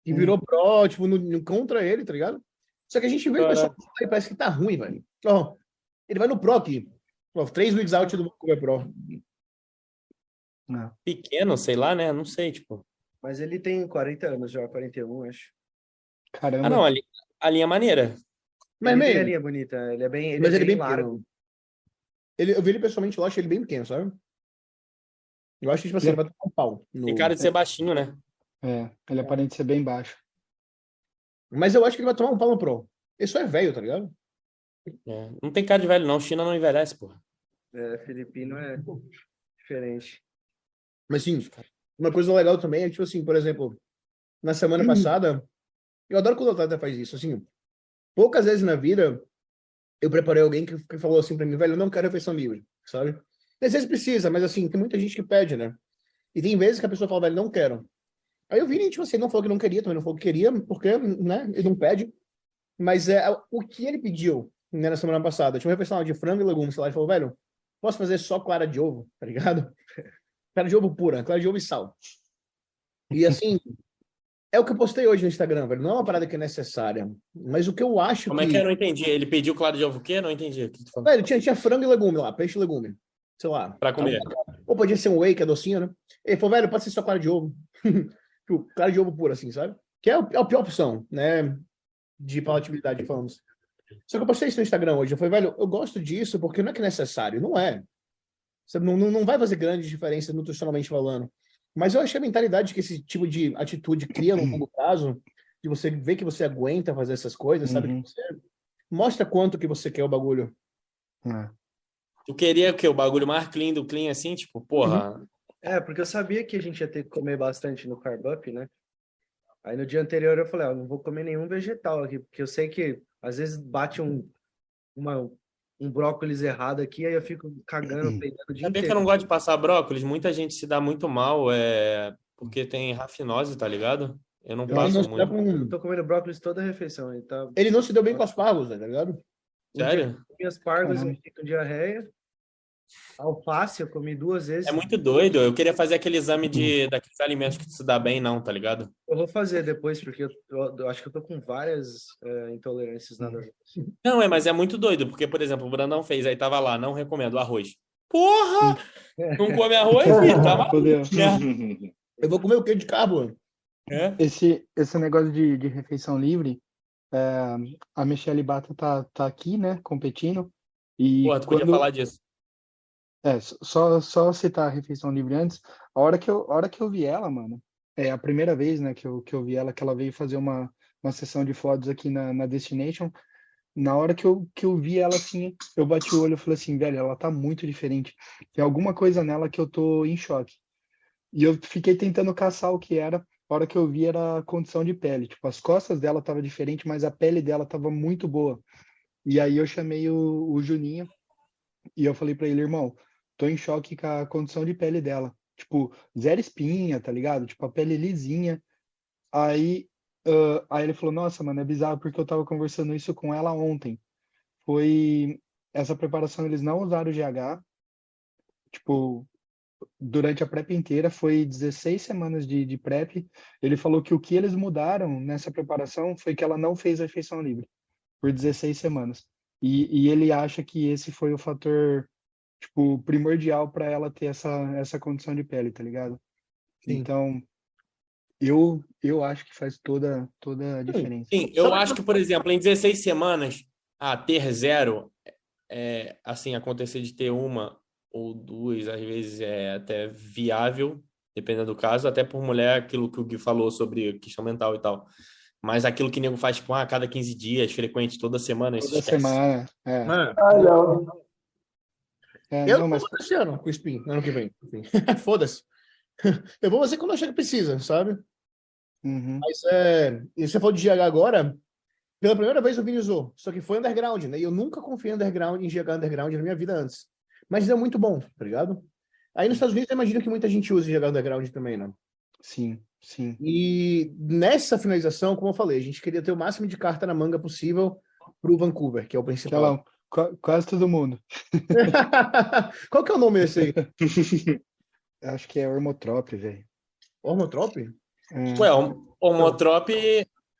Que virou pro, tipo, no, no- contra ele, tá ligado? Só que a gente vê o pessoal aí, parece que tá ruim, velho. Ó, ele vai no pro aqui. Ó, três weeks out do Vancouver Pro. Pequeno, sei lá, né? Não sei, tipo. Mas ele tem 40 anos já, 41, acho. Caramba. Ah, não, a, li- a linha é maneira. Mas, ele tem a meio, linha bonita, ele é bem, ele mas é ele é bem bem largo. pequeno. Ele, eu vi ele pessoalmente, eu acho ele bem pequeno, sabe? Eu acho que, tipo assim, Ele- ele vai tomar um pau. no- Tem cara de ser baixinho, né? É, ele aparenta ser bem baixo. Mas eu acho que ele vai tomar um pau no Pro. Ele só é velho, tá ligado? É, Não tem cara de velho, não. China não envelhece, porra. É, filipino é diferente. Mas sim, uma coisa legal também é, tipo assim, por exemplo, na semana passada, eu adoro quando o atleta faz isso, assim, poucas vezes na vida eu preparei alguém que, que falou assim pra mim, velho, eu não quero refeição livre, sabe? Às vezes precisa, mas assim, tem muita gente que pede, né? E tem vezes que a pessoa fala, velho, não quero. Aí eu vi, tipo assim, não falou que não queria, também não falou que queria, porque, né, ele não pede. Mas é o que ele pediu né, na semana passada. Tinha uma refeição de frango e legumes lá. Ele falou, velho, posso fazer só clara de ovo, tá ligado? [LAUGHS] Clara de ovo pura, clara de ovo e sal. E assim, é o que eu postei hoje no Instagram, velho. Não é uma parada que é necessária. Mas o que eu acho Como que... é que é? Eu não entendi. Ele pediu claro de ovo o quê? Não entendi. O que tu falou? Velho, tinha, tinha frango e legume lá, peixe e legume. Sei lá. Pra comer. Ou podia ser um whey, que é docinho, né? Ele falou, velho, pode ser só clara de ovo. [LAUGHS] Tipo, clara de ovo pura, assim, sabe? Que é a, é a pior opção, né? De palatabilidade, falamos. Só que eu postei isso no Instagram hoje. Eu falei, velho, eu gosto disso porque não é que é necessário. Não é. Você não, não, vai fazer grandes diferenças nutricionalmente falando. Mas eu achei a mentalidade que esse tipo de atitude cria no longo prazo, de você ver que você aguenta fazer essas coisas, sabe? Uhum. Que você mostra quanto que você quer o bagulho. É. Tu queria o quê? O bagulho mais clean do clean, assim? Tipo, porra. É, porque eu sabia que a gente ia ter que comer bastante no Carb Up, né? Aí no dia anterior eu falei, ó, não vou comer nenhum vegetal aqui, porque eu sei que às vezes bate um, uma, um brócolis errado aqui, aí eu fico cagando, peidando o dia Sabia que eu não gosto de passar brócolis? Muita gente se dá muito mal, é... porque tem rafinose, tá ligado? Eu não Ele passo não, muito. com- Eu tô comendo brócolis toda a refeição, ele tá... ele não se deu bem com as parvos, né, tá ligado? Sério? Comi aspargos, eu fiquei com diarreia. Alface, eu comi duas vezes. É muito doido. Eu queria fazer aquele exame de daqueles alimentos que tu se dá bem, não, tá ligado? Eu vou fazer depois, porque eu, eu- eu acho que eu tô com várias é, intolerâncias nada. Não, é, mas é muito doido, porque, por exemplo, o Brandão fez, aí tava lá, não recomendo arroz. Porra! [LAUGHS] Não come arroz, filho? [LAUGHS] Tá [LAUGHS] maluco? Eu vou comer o quê de carbo? É. Esse, esse negócio de, de refeição livre, é, a Michelle Bata tá, tá aqui, né, competindo. E Porra, tu podia quando, falar disso. É, só, só citar a refeição livre antes. A hora que eu, hora que eu vi ela, mano, é a primeira vez, né, que eu, que eu vi ela, que ela veio fazer uma, uma sessão de fotos aqui na, na Destination. Na hora que eu, que eu vi ela assim, eu bati o olho e falei assim, velho, ela tá muito diferente. Tem alguma coisa nela que eu tô em choque. E eu fiquei tentando caçar o que era. A hora que eu vi era a condição de pele. Tipo, as costas dela tava diferente, mas a pele dela tava muito boa. E aí eu chamei o, o Juninho e eu falei pra ele, irmão, tô em choque com a condição de pele dela. Tipo, zero espinha, tá ligado? Tipo, a pele lisinha. Aí, ah, aí ele falou, nossa, mano, é bizarro porque eu tava conversando isso com ela ontem. Foi essa preparação, eles não usaram o GH. Tipo, durante a prep inteira, foi 16 semanas de, de prep. Ele falou que o que eles mudaram nessa preparação foi que ela não fez refeição livre por 16 semanas. E, e ele acha que esse foi o fator tipo, primordial para ela ter essa, essa condição de pele, tá ligado? Sim. Então, eu, eu acho que faz toda, toda a diferença. Sim, eu acho que, por exemplo, em 16 semanas, ah, ter zero, é, assim, acontecer de ter uma ou duas, às vezes é até viável, dependendo do caso, até por mulher, aquilo que o Gui falou sobre questão mental e tal. Mas aquilo que o nego faz, tipo, ah, a cada 15 dias, frequente, toda semana, isso Toda semana. É, Mano, Ah, não. É, eu não, mas vou esse ano com o Spin, ano que vem. [LAUGHS] Foda-se. [LAUGHS] Eu vou fazer quando achar que precisa, sabe? uhum, Mas é, você falou de GH agora, pela primeira vez o Vini usou, só que foi underground, né? E eu nunca confiei em underground, em GH underground na minha vida antes. Mas deu muito bom, tá ligado? Aí nos Estados Unidos eu imagino que muita gente usa GH underground também, né? sim, sim. E nessa finalização, como eu falei, a gente queria ter o máximo de carta na manga possível pro Vancouver, que é o principal. Telão, qua- quase todo mundo. [LAUGHS] Qual que é o nome desse aí? [LAUGHS] Acho que é Ormotrop, velho. Ormotrop? É, Ué, o Homotrop,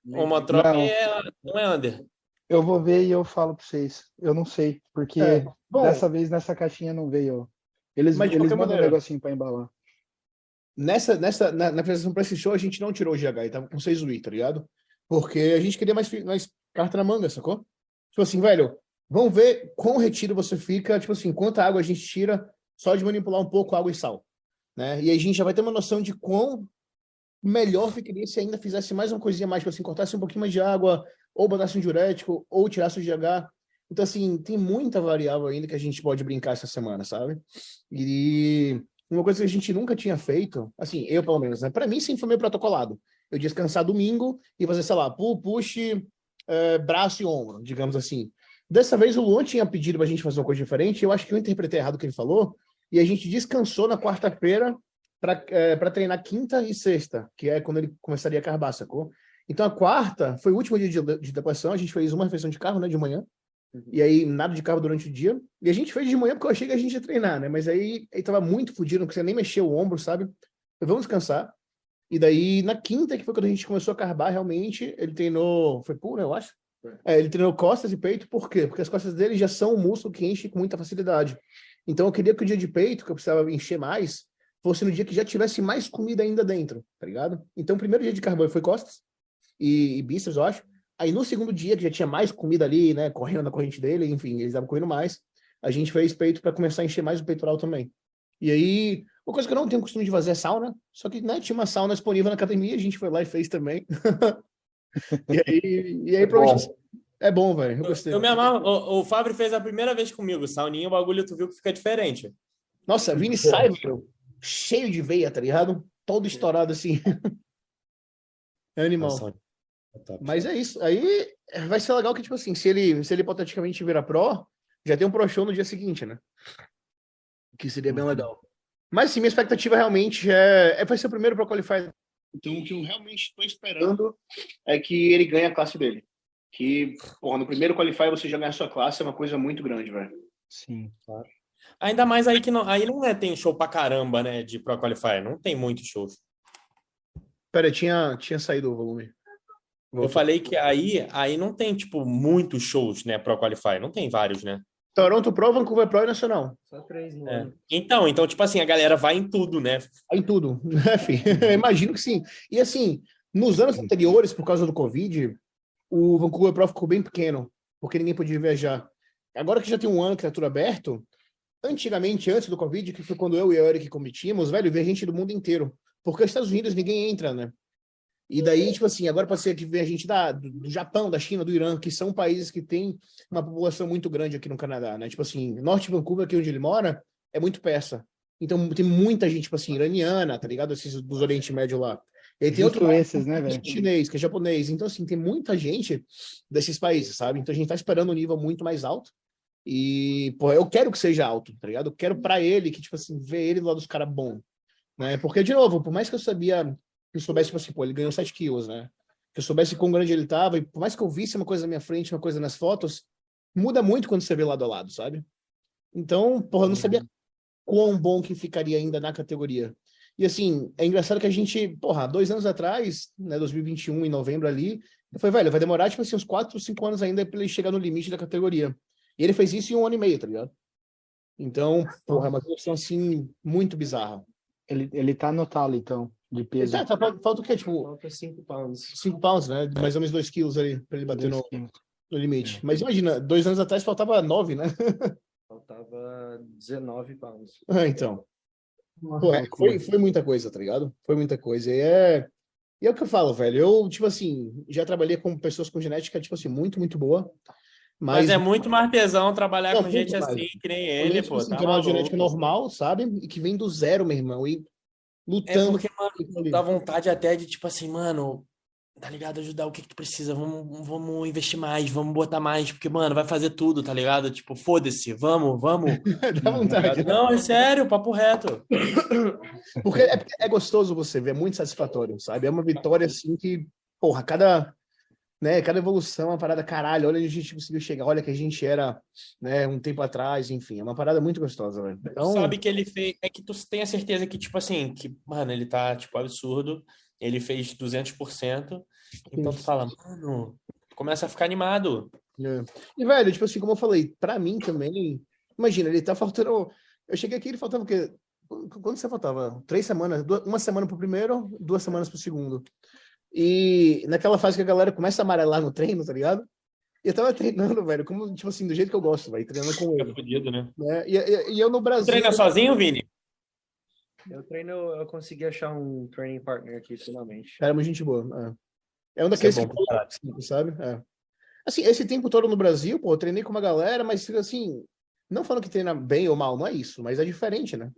Homotrop Não. é, não é under. eu vou ver e eu falo pra vocês. Eu não sei, porque É, Bom, dessa vez nessa caixinha não veio. Eles, Mas eles mandam um maneira- negocinho pra embalar. nessa, nessa, na, na apresentação pra esse show, a gente não tirou o GH, e tava com 6 UI, tá ligado? Porque a gente queria mais, mais carta na manga, sacou? Tipo assim, velho, vamos ver quão retiro você fica, tipo assim, quanta água a gente tira só de manipular um pouco água e sal, né? E aí a gente já vai ter uma noção de quão melhor ficaria se ainda fizesse mais uma coisinha mais, tipo assim, cortasse um pouquinho mais de água, ou botasse um diurético, ou tirasse o GH. Então, assim, tem muita variável ainda que a gente pode brincar essa semana, sabe? E uma coisa que a gente nunca tinha feito, assim, eu pelo menos, né? Para mim sempre foi meio protocolado. Eu descansar domingo e fazer, sei lá, pull, push, eh, braço e ombro, digamos assim. Dessa vez o Luan tinha pedido pra gente fazer uma coisa diferente, eu acho que eu interpretei errado o que ele falou, e a gente descansou na quarta-feira para treinar quinta e sexta, que é quando ele começaria a carbar, sacou? Então a quarta foi o último dia de, de depressão, a gente fez uma refeição de carro, né, de manhã. E aí nada de carro durante o dia. E a gente fez de manhã porque eu achei que a gente ia treinar, né? Mas aí ele tava muito fudido, não conseguia nem mexer o ombro, sabe? Vamos descansar. E daí na quinta, que foi quando a gente começou a carbar realmente, ele treinou, foi puro, eu acho. É, ele treinou costas e peito, por quê? Porque as costas dele já são um músculo que enche com muita facilidade. Então eu queria que o dia de peito, que eu precisava encher mais, fosse no dia que já tivesse mais comida ainda dentro, tá ligado? Então o primeiro dia de carboidrato foi costas e, e bíceps, eu acho. Aí no segundo dia, que já tinha mais comida ali, né, correndo na corrente dele, enfim, eles estavam correndo mais, a gente fez peito para começar a encher mais o peitoral também. E aí, uma coisa que eu não tenho costume de fazer é sauna, só que né, tinha uma sauna disponível na academia, a gente foi lá e fez também. [LAUGHS] e aí, e aí provavelmente é bom, velho. Eu gostei. Eu me amarro. O, o Fábio fez a primeira vez comigo. Sauninha, o bagulho tu viu que fica diferente. Nossa, Vini sai, velho, cheio de veia, tá ligado? Todo estourado assim. É animal. Nossa, é top. Mas é isso. Aí vai ser legal que, tipo assim, se ele, se ele hipoteticamente virar pro, já tem um pro show no dia seguinte, né? Que seria bem legal. Mas sim, minha expectativa realmente é, é vai ser o primeiro pro qualifier. Então, o que eu realmente estou esperando é que ele ganhe a classe dele. Que, porra, no primeiro qualifier você já ganhar a sua classe é uma coisa muito grande, velho. Sim. Ainda mais aí que não, aí não é, tem show pra caramba, né, de Pro Qualifier. Não tem muitos shows. Pera, tinha, tinha saído o volume. Eu Voltou. falei que aí, aí não tem, tipo, muitos shows, né, Pro Qualifier. Não tem vários, né? Toronto Pro, Vancouver Pro e Nacional. Só três no É. Então, então, tipo assim, a galera vai em tudo, né? Em tudo, né, [LAUGHS] filho? Imagino que sim. E assim, nos anos anteriores, por causa do Covid, o Vancouver Pro ficou bem pequeno, porque ninguém podia viajar. Agora que já tem um ano que tá tudo aberto, antigamente, antes do Covid, que foi quando eu e a Eric cometimos, velho, via gente do mundo inteiro. Porque os Estados Unidos ninguém entra, né? E daí, tipo assim, agora pode ser que venha gente da, do, Japão, da China, do Irã, que são países que têm uma população muito grande aqui no Canadá, né? Tipo assim, Norte de Vancouver, aqui onde ele mora, é muito persa. Então tem muita gente, tipo assim, iraniana, tá ligado? Esses dos Oriente Médio lá. E aí tem outro Influências, né, velho? chinês, que é japonês. Então, assim, tem muita gente desses países, sabe? Então a gente tá esperando um nível muito mais alto. E, pô, eu quero que seja alto, tá ligado? Eu quero pra ele que, tipo assim, ver ele lado dos caras bom. Né? Porque, de novo, por mais que eu sabia, que eu soubesse, tipo assim, pô, ele ganhou 7 quilos, né? Que eu soubesse quão grande ele tava, e por mais que eu visse uma coisa na minha frente, uma coisa nas fotos, muda muito quando você vê lado a lado, sabe? Então, porra, eu não sabia quão bom que ficaria ainda na categoria. E assim, é engraçado que a gente, porra, dois anos atrás, né, 2021, em novembro ali, eu falei, velho, vai demorar, tipo assim, uns quatro, cinco anos ainda pra ele chegar no limite da categoria. E ele fez isso em um ano e meio, tá ligado? Então, porra, é uma questão, assim, muito bizarra. Ele, ele tá no talo, então, de peso. Tá, falta, falta o quê? Tipo, Falta cinco pounds. 5 pounds, né? Mais ou menos 2 quilos ali, pra ele bater no, no limite. Mas imagina, dois anos atrás faltava 9, né? [LAUGHS] Faltava 19 pounds. Ah, então. Pô, é, foi, foi muita coisa, tá ligado? Foi muita coisa. E é, e é o que eu falo, velho. Eu, tipo assim, já trabalhei com pessoas com genética, tipo assim, muito, muito boa. Mas, Mas, é muito mais tesão trabalhar Não, com gente mais. assim, que nem eu ele, tipo pô. assim, Tá que é uma maluco. genética normal, sabe? E que vem do zero, meu irmão. E É lutando. porque, mano, dá vontade até de, tipo assim, mano, tá ligado? Ajudar o que que tu precisa. Vamos, vamos investir mais, vamos botar mais, porque, mano, vai fazer tudo, tá ligado? Tipo, foda-se, vamos, vamos. [LAUGHS] Dá vontade. né? Não, é sério, papo reto. Porque é, é gostoso você ver, é muito satisfatório, sabe? É uma vitória assim que, porra, cada, né, cada evolução é uma parada caralho, olha onde a gente conseguiu chegar, olha que a gente era, né, um tempo atrás, enfim, é uma parada muito gostosa, velho. Então, Sabe que ele fez. É que tu tem a certeza que, tipo assim, que, mano, ele tá, tipo, absurdo. Ele fez 200%. Então tu fala, mano, começa a ficar animado. É. E, velho, tipo assim, como eu falei, pra mim também, imagina, ele tá faltando. Eu cheguei aqui, ele faltava o quê? Qu- Quanto você faltava? Três semanas? Duas- Uma semana pro primeiro, duas semanas pro segundo. E naquela fase que a galera começa a amarelar no treino, tá ligado? E eu tava treinando, velho, como, tipo assim, do jeito que eu gosto, velho, treinando com ele. fudido, né? Né? E, e- e eu no Brasil. Treina sozinho, Vini? Eu treino, eu consegui achar um training partner aqui finalmente. Cara, muito gente boa. É, é um é daqueles bom que pra caralho. Sim, sabe? É. Assim, esse tempo todo no Brasil, pô, eu treinei com uma galera, mas assim, não falando que treina bem ou mal, não é isso, mas é diferente, né?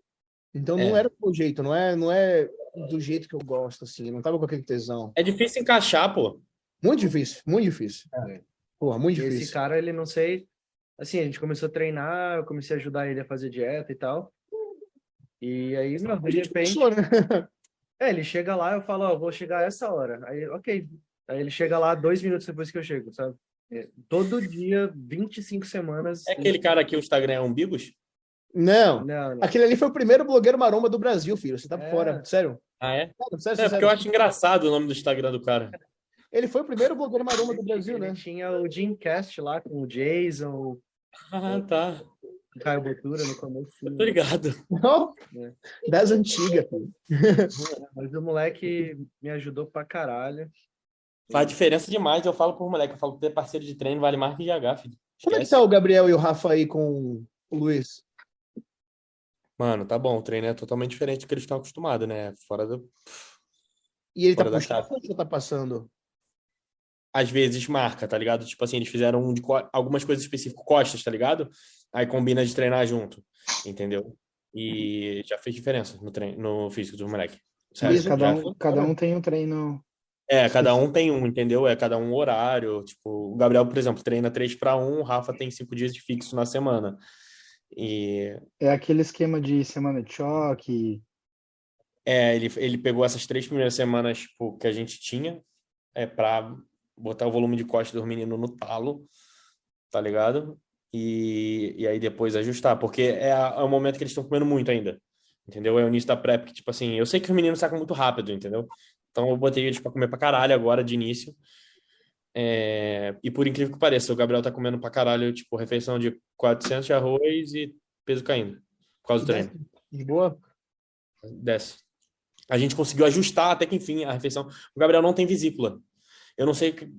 Então não É. era do meu jeito, não é, não é do jeito que eu gosto, assim, não tava com aquele tesão. É difícil encaixar, pô. Muito difícil, muito difícil. Porra, muito E difícil. esse cara, ele não sei. Assim, a gente começou a treinar, eu comecei a ajudar ele a fazer dieta e tal. E aí, meu, de repente. começou, né? [LAUGHS] É, ele chega lá, eu falo, ó, vou chegar essa hora. Aí, ok, Aí ele chega lá dois minutos depois que eu chego, sabe? É, todo dia, 25 semanas. É aquele cara que o Instagram é umbigos? Não. Não, não. Aquele ali foi o primeiro blogueiro maromba do Brasil, filho. Você tá É. fora. Sério. Ah, é? Sério, sério, É, sério. porque eu acho engraçado o nome do Instagram do cara. Ele foi o primeiro blogueiro maromba do Brasil, Ele né? tinha o Jimcast lá com o Jason, o Ah, tá. Caio Botura no começo. Tô ligado. Não. É. Das antigas, filho. [LAUGHS] Mas o moleque me ajudou pra caralho. Faz diferença demais. Eu falo por moleque. Eu falo que ter parceiro de treino vale mais que GH, filho. Como é que tá o Gabriel e o Rafa aí com o Luiz? Mano, tá bom. O treino é totalmente diferente do que eles estão acostumados, né? Fora do. E ele tá Fora da puxando ou você tá passando? Às vezes marca, tá ligado? Tipo assim, eles fizeram um de co- algumas coisas específicas, costas, tá ligado? Aí combina de treinar junto, entendeu? E já fez diferença no treino, no físico do moleque. Sério, Cada um, cada um tem um treino. É, cada um tem um, entendeu? É cada um horário. Tipo, o Gabriel, por exemplo, treina 3 para 1, o Rafa tem cinco dias de fixo na semana. E É aquele esquema de semana de choque. é, ele, ele pegou essas três primeiras semanas tipo, que a gente tinha é, para botar o volume de costas dos meninos no talo, tá ligado? E, e aí depois ajustar, porque é, a- é o momento que eles estão comendo muito ainda, entendeu? É o início da prep, que, tipo assim, eu sei que os meninos sacam muito rápido, entendeu? Então eu botei eles para comer pra caralho agora de início. É, e por incrível que pareça, o Gabriel tá comendo pra caralho, tipo, refeição de 400 de arroz e peso caindo, por causa do treino. De boa? Desce. A gente conseguiu ajustar até que enfim a refeição. O Gabriel não tem vesícula. Eu não sei que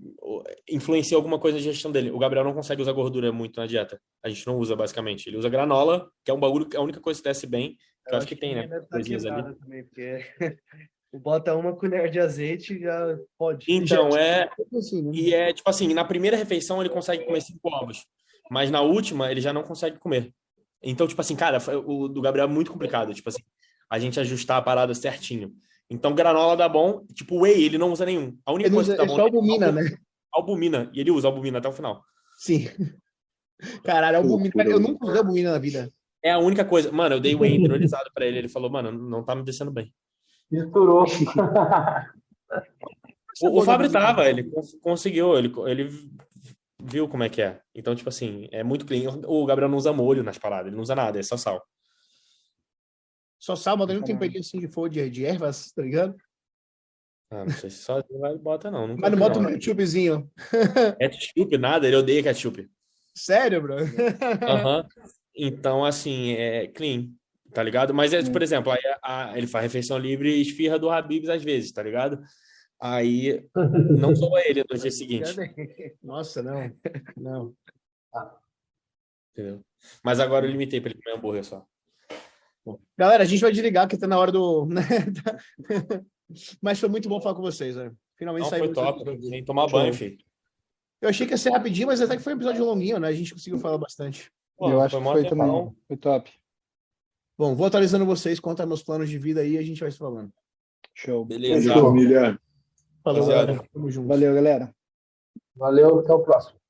influencia alguma coisa na gestão dele. O Gabriel não consegue usar gordura muito na dieta. A gente não usa basicamente. Ele usa granola, que é um bagulho, que é a única coisa que desce bem. Que eu, acho que tem, né? tá Coisinhas ali. também, porque [LAUGHS] bota uma colher de azeite e já pode. Então, é. Assim, né? E é tipo assim, na primeira refeição ele consegue comer cinco ovos. Mas na última ele já não consegue comer. Então, tipo assim, cara, foi- o do Gabriel é muito complicado. Tipo assim, a gente ajustar a parada certinho. Então, granola dá bom. Tipo, whey, ele não usa nenhum. A única Ele coisa usa, que é tá bom só é albumina, albu- né? albumina. E ele usa albumina até o final. Sim. Caralho, albumina. Cara, eu nunca usei albumina na vida. É a única coisa. Mano, eu dei whey hidrolisado pra ele. Ele falou, mano, não tá me descendo bem. Misturou. [LAUGHS] O, o Fábio tava, ele cons- conseguiu, ele, ele viu como é que é. Então, tipo assim, é muito clean. O Gabriel não usa molho nas paradas, ele não usa nada, é só sal. Só sal, mas um temperinho assim de folha de, de ervas, tá ligado? Ah, não sei se só vai bota, não. Nunca Mas não bota um ketchupzinho. [LAUGHS] Ketchup, nada, ele odeia ketchup. Sério, bro? Aham. [LAUGHS] Então, assim, é clean, tá ligado? Mas, é, por exemplo, aí a- a- ele faz refeição livre e esfirra do Habib's às vezes, tá ligado? Aí [LAUGHS] não sou ele no dia seguinte, Nossa, não. Não. entendeu? Mas agora eu limitei pra ele comer hambúrguer só. Galera, a gente vai desligar, que tá na hora do. [LAUGHS] né? Mas foi muito bom falar com vocês, velho. Finalmente Não, saiu. foi top, sem tomar Show. banho, filho. Eu achei que ia ser rapidinho, mas até que foi um episódio longuinho, né? A gente conseguiu falar bastante. Pô, eu acho que foi também. Foi top. Bom, vou atualizando vocês quanto aos meus planos de vida aí e a gente vai se falando. Show. Beleza. Família. Falou, galera. Tamo junto. Valeu, galera. Valeu, até o próximo.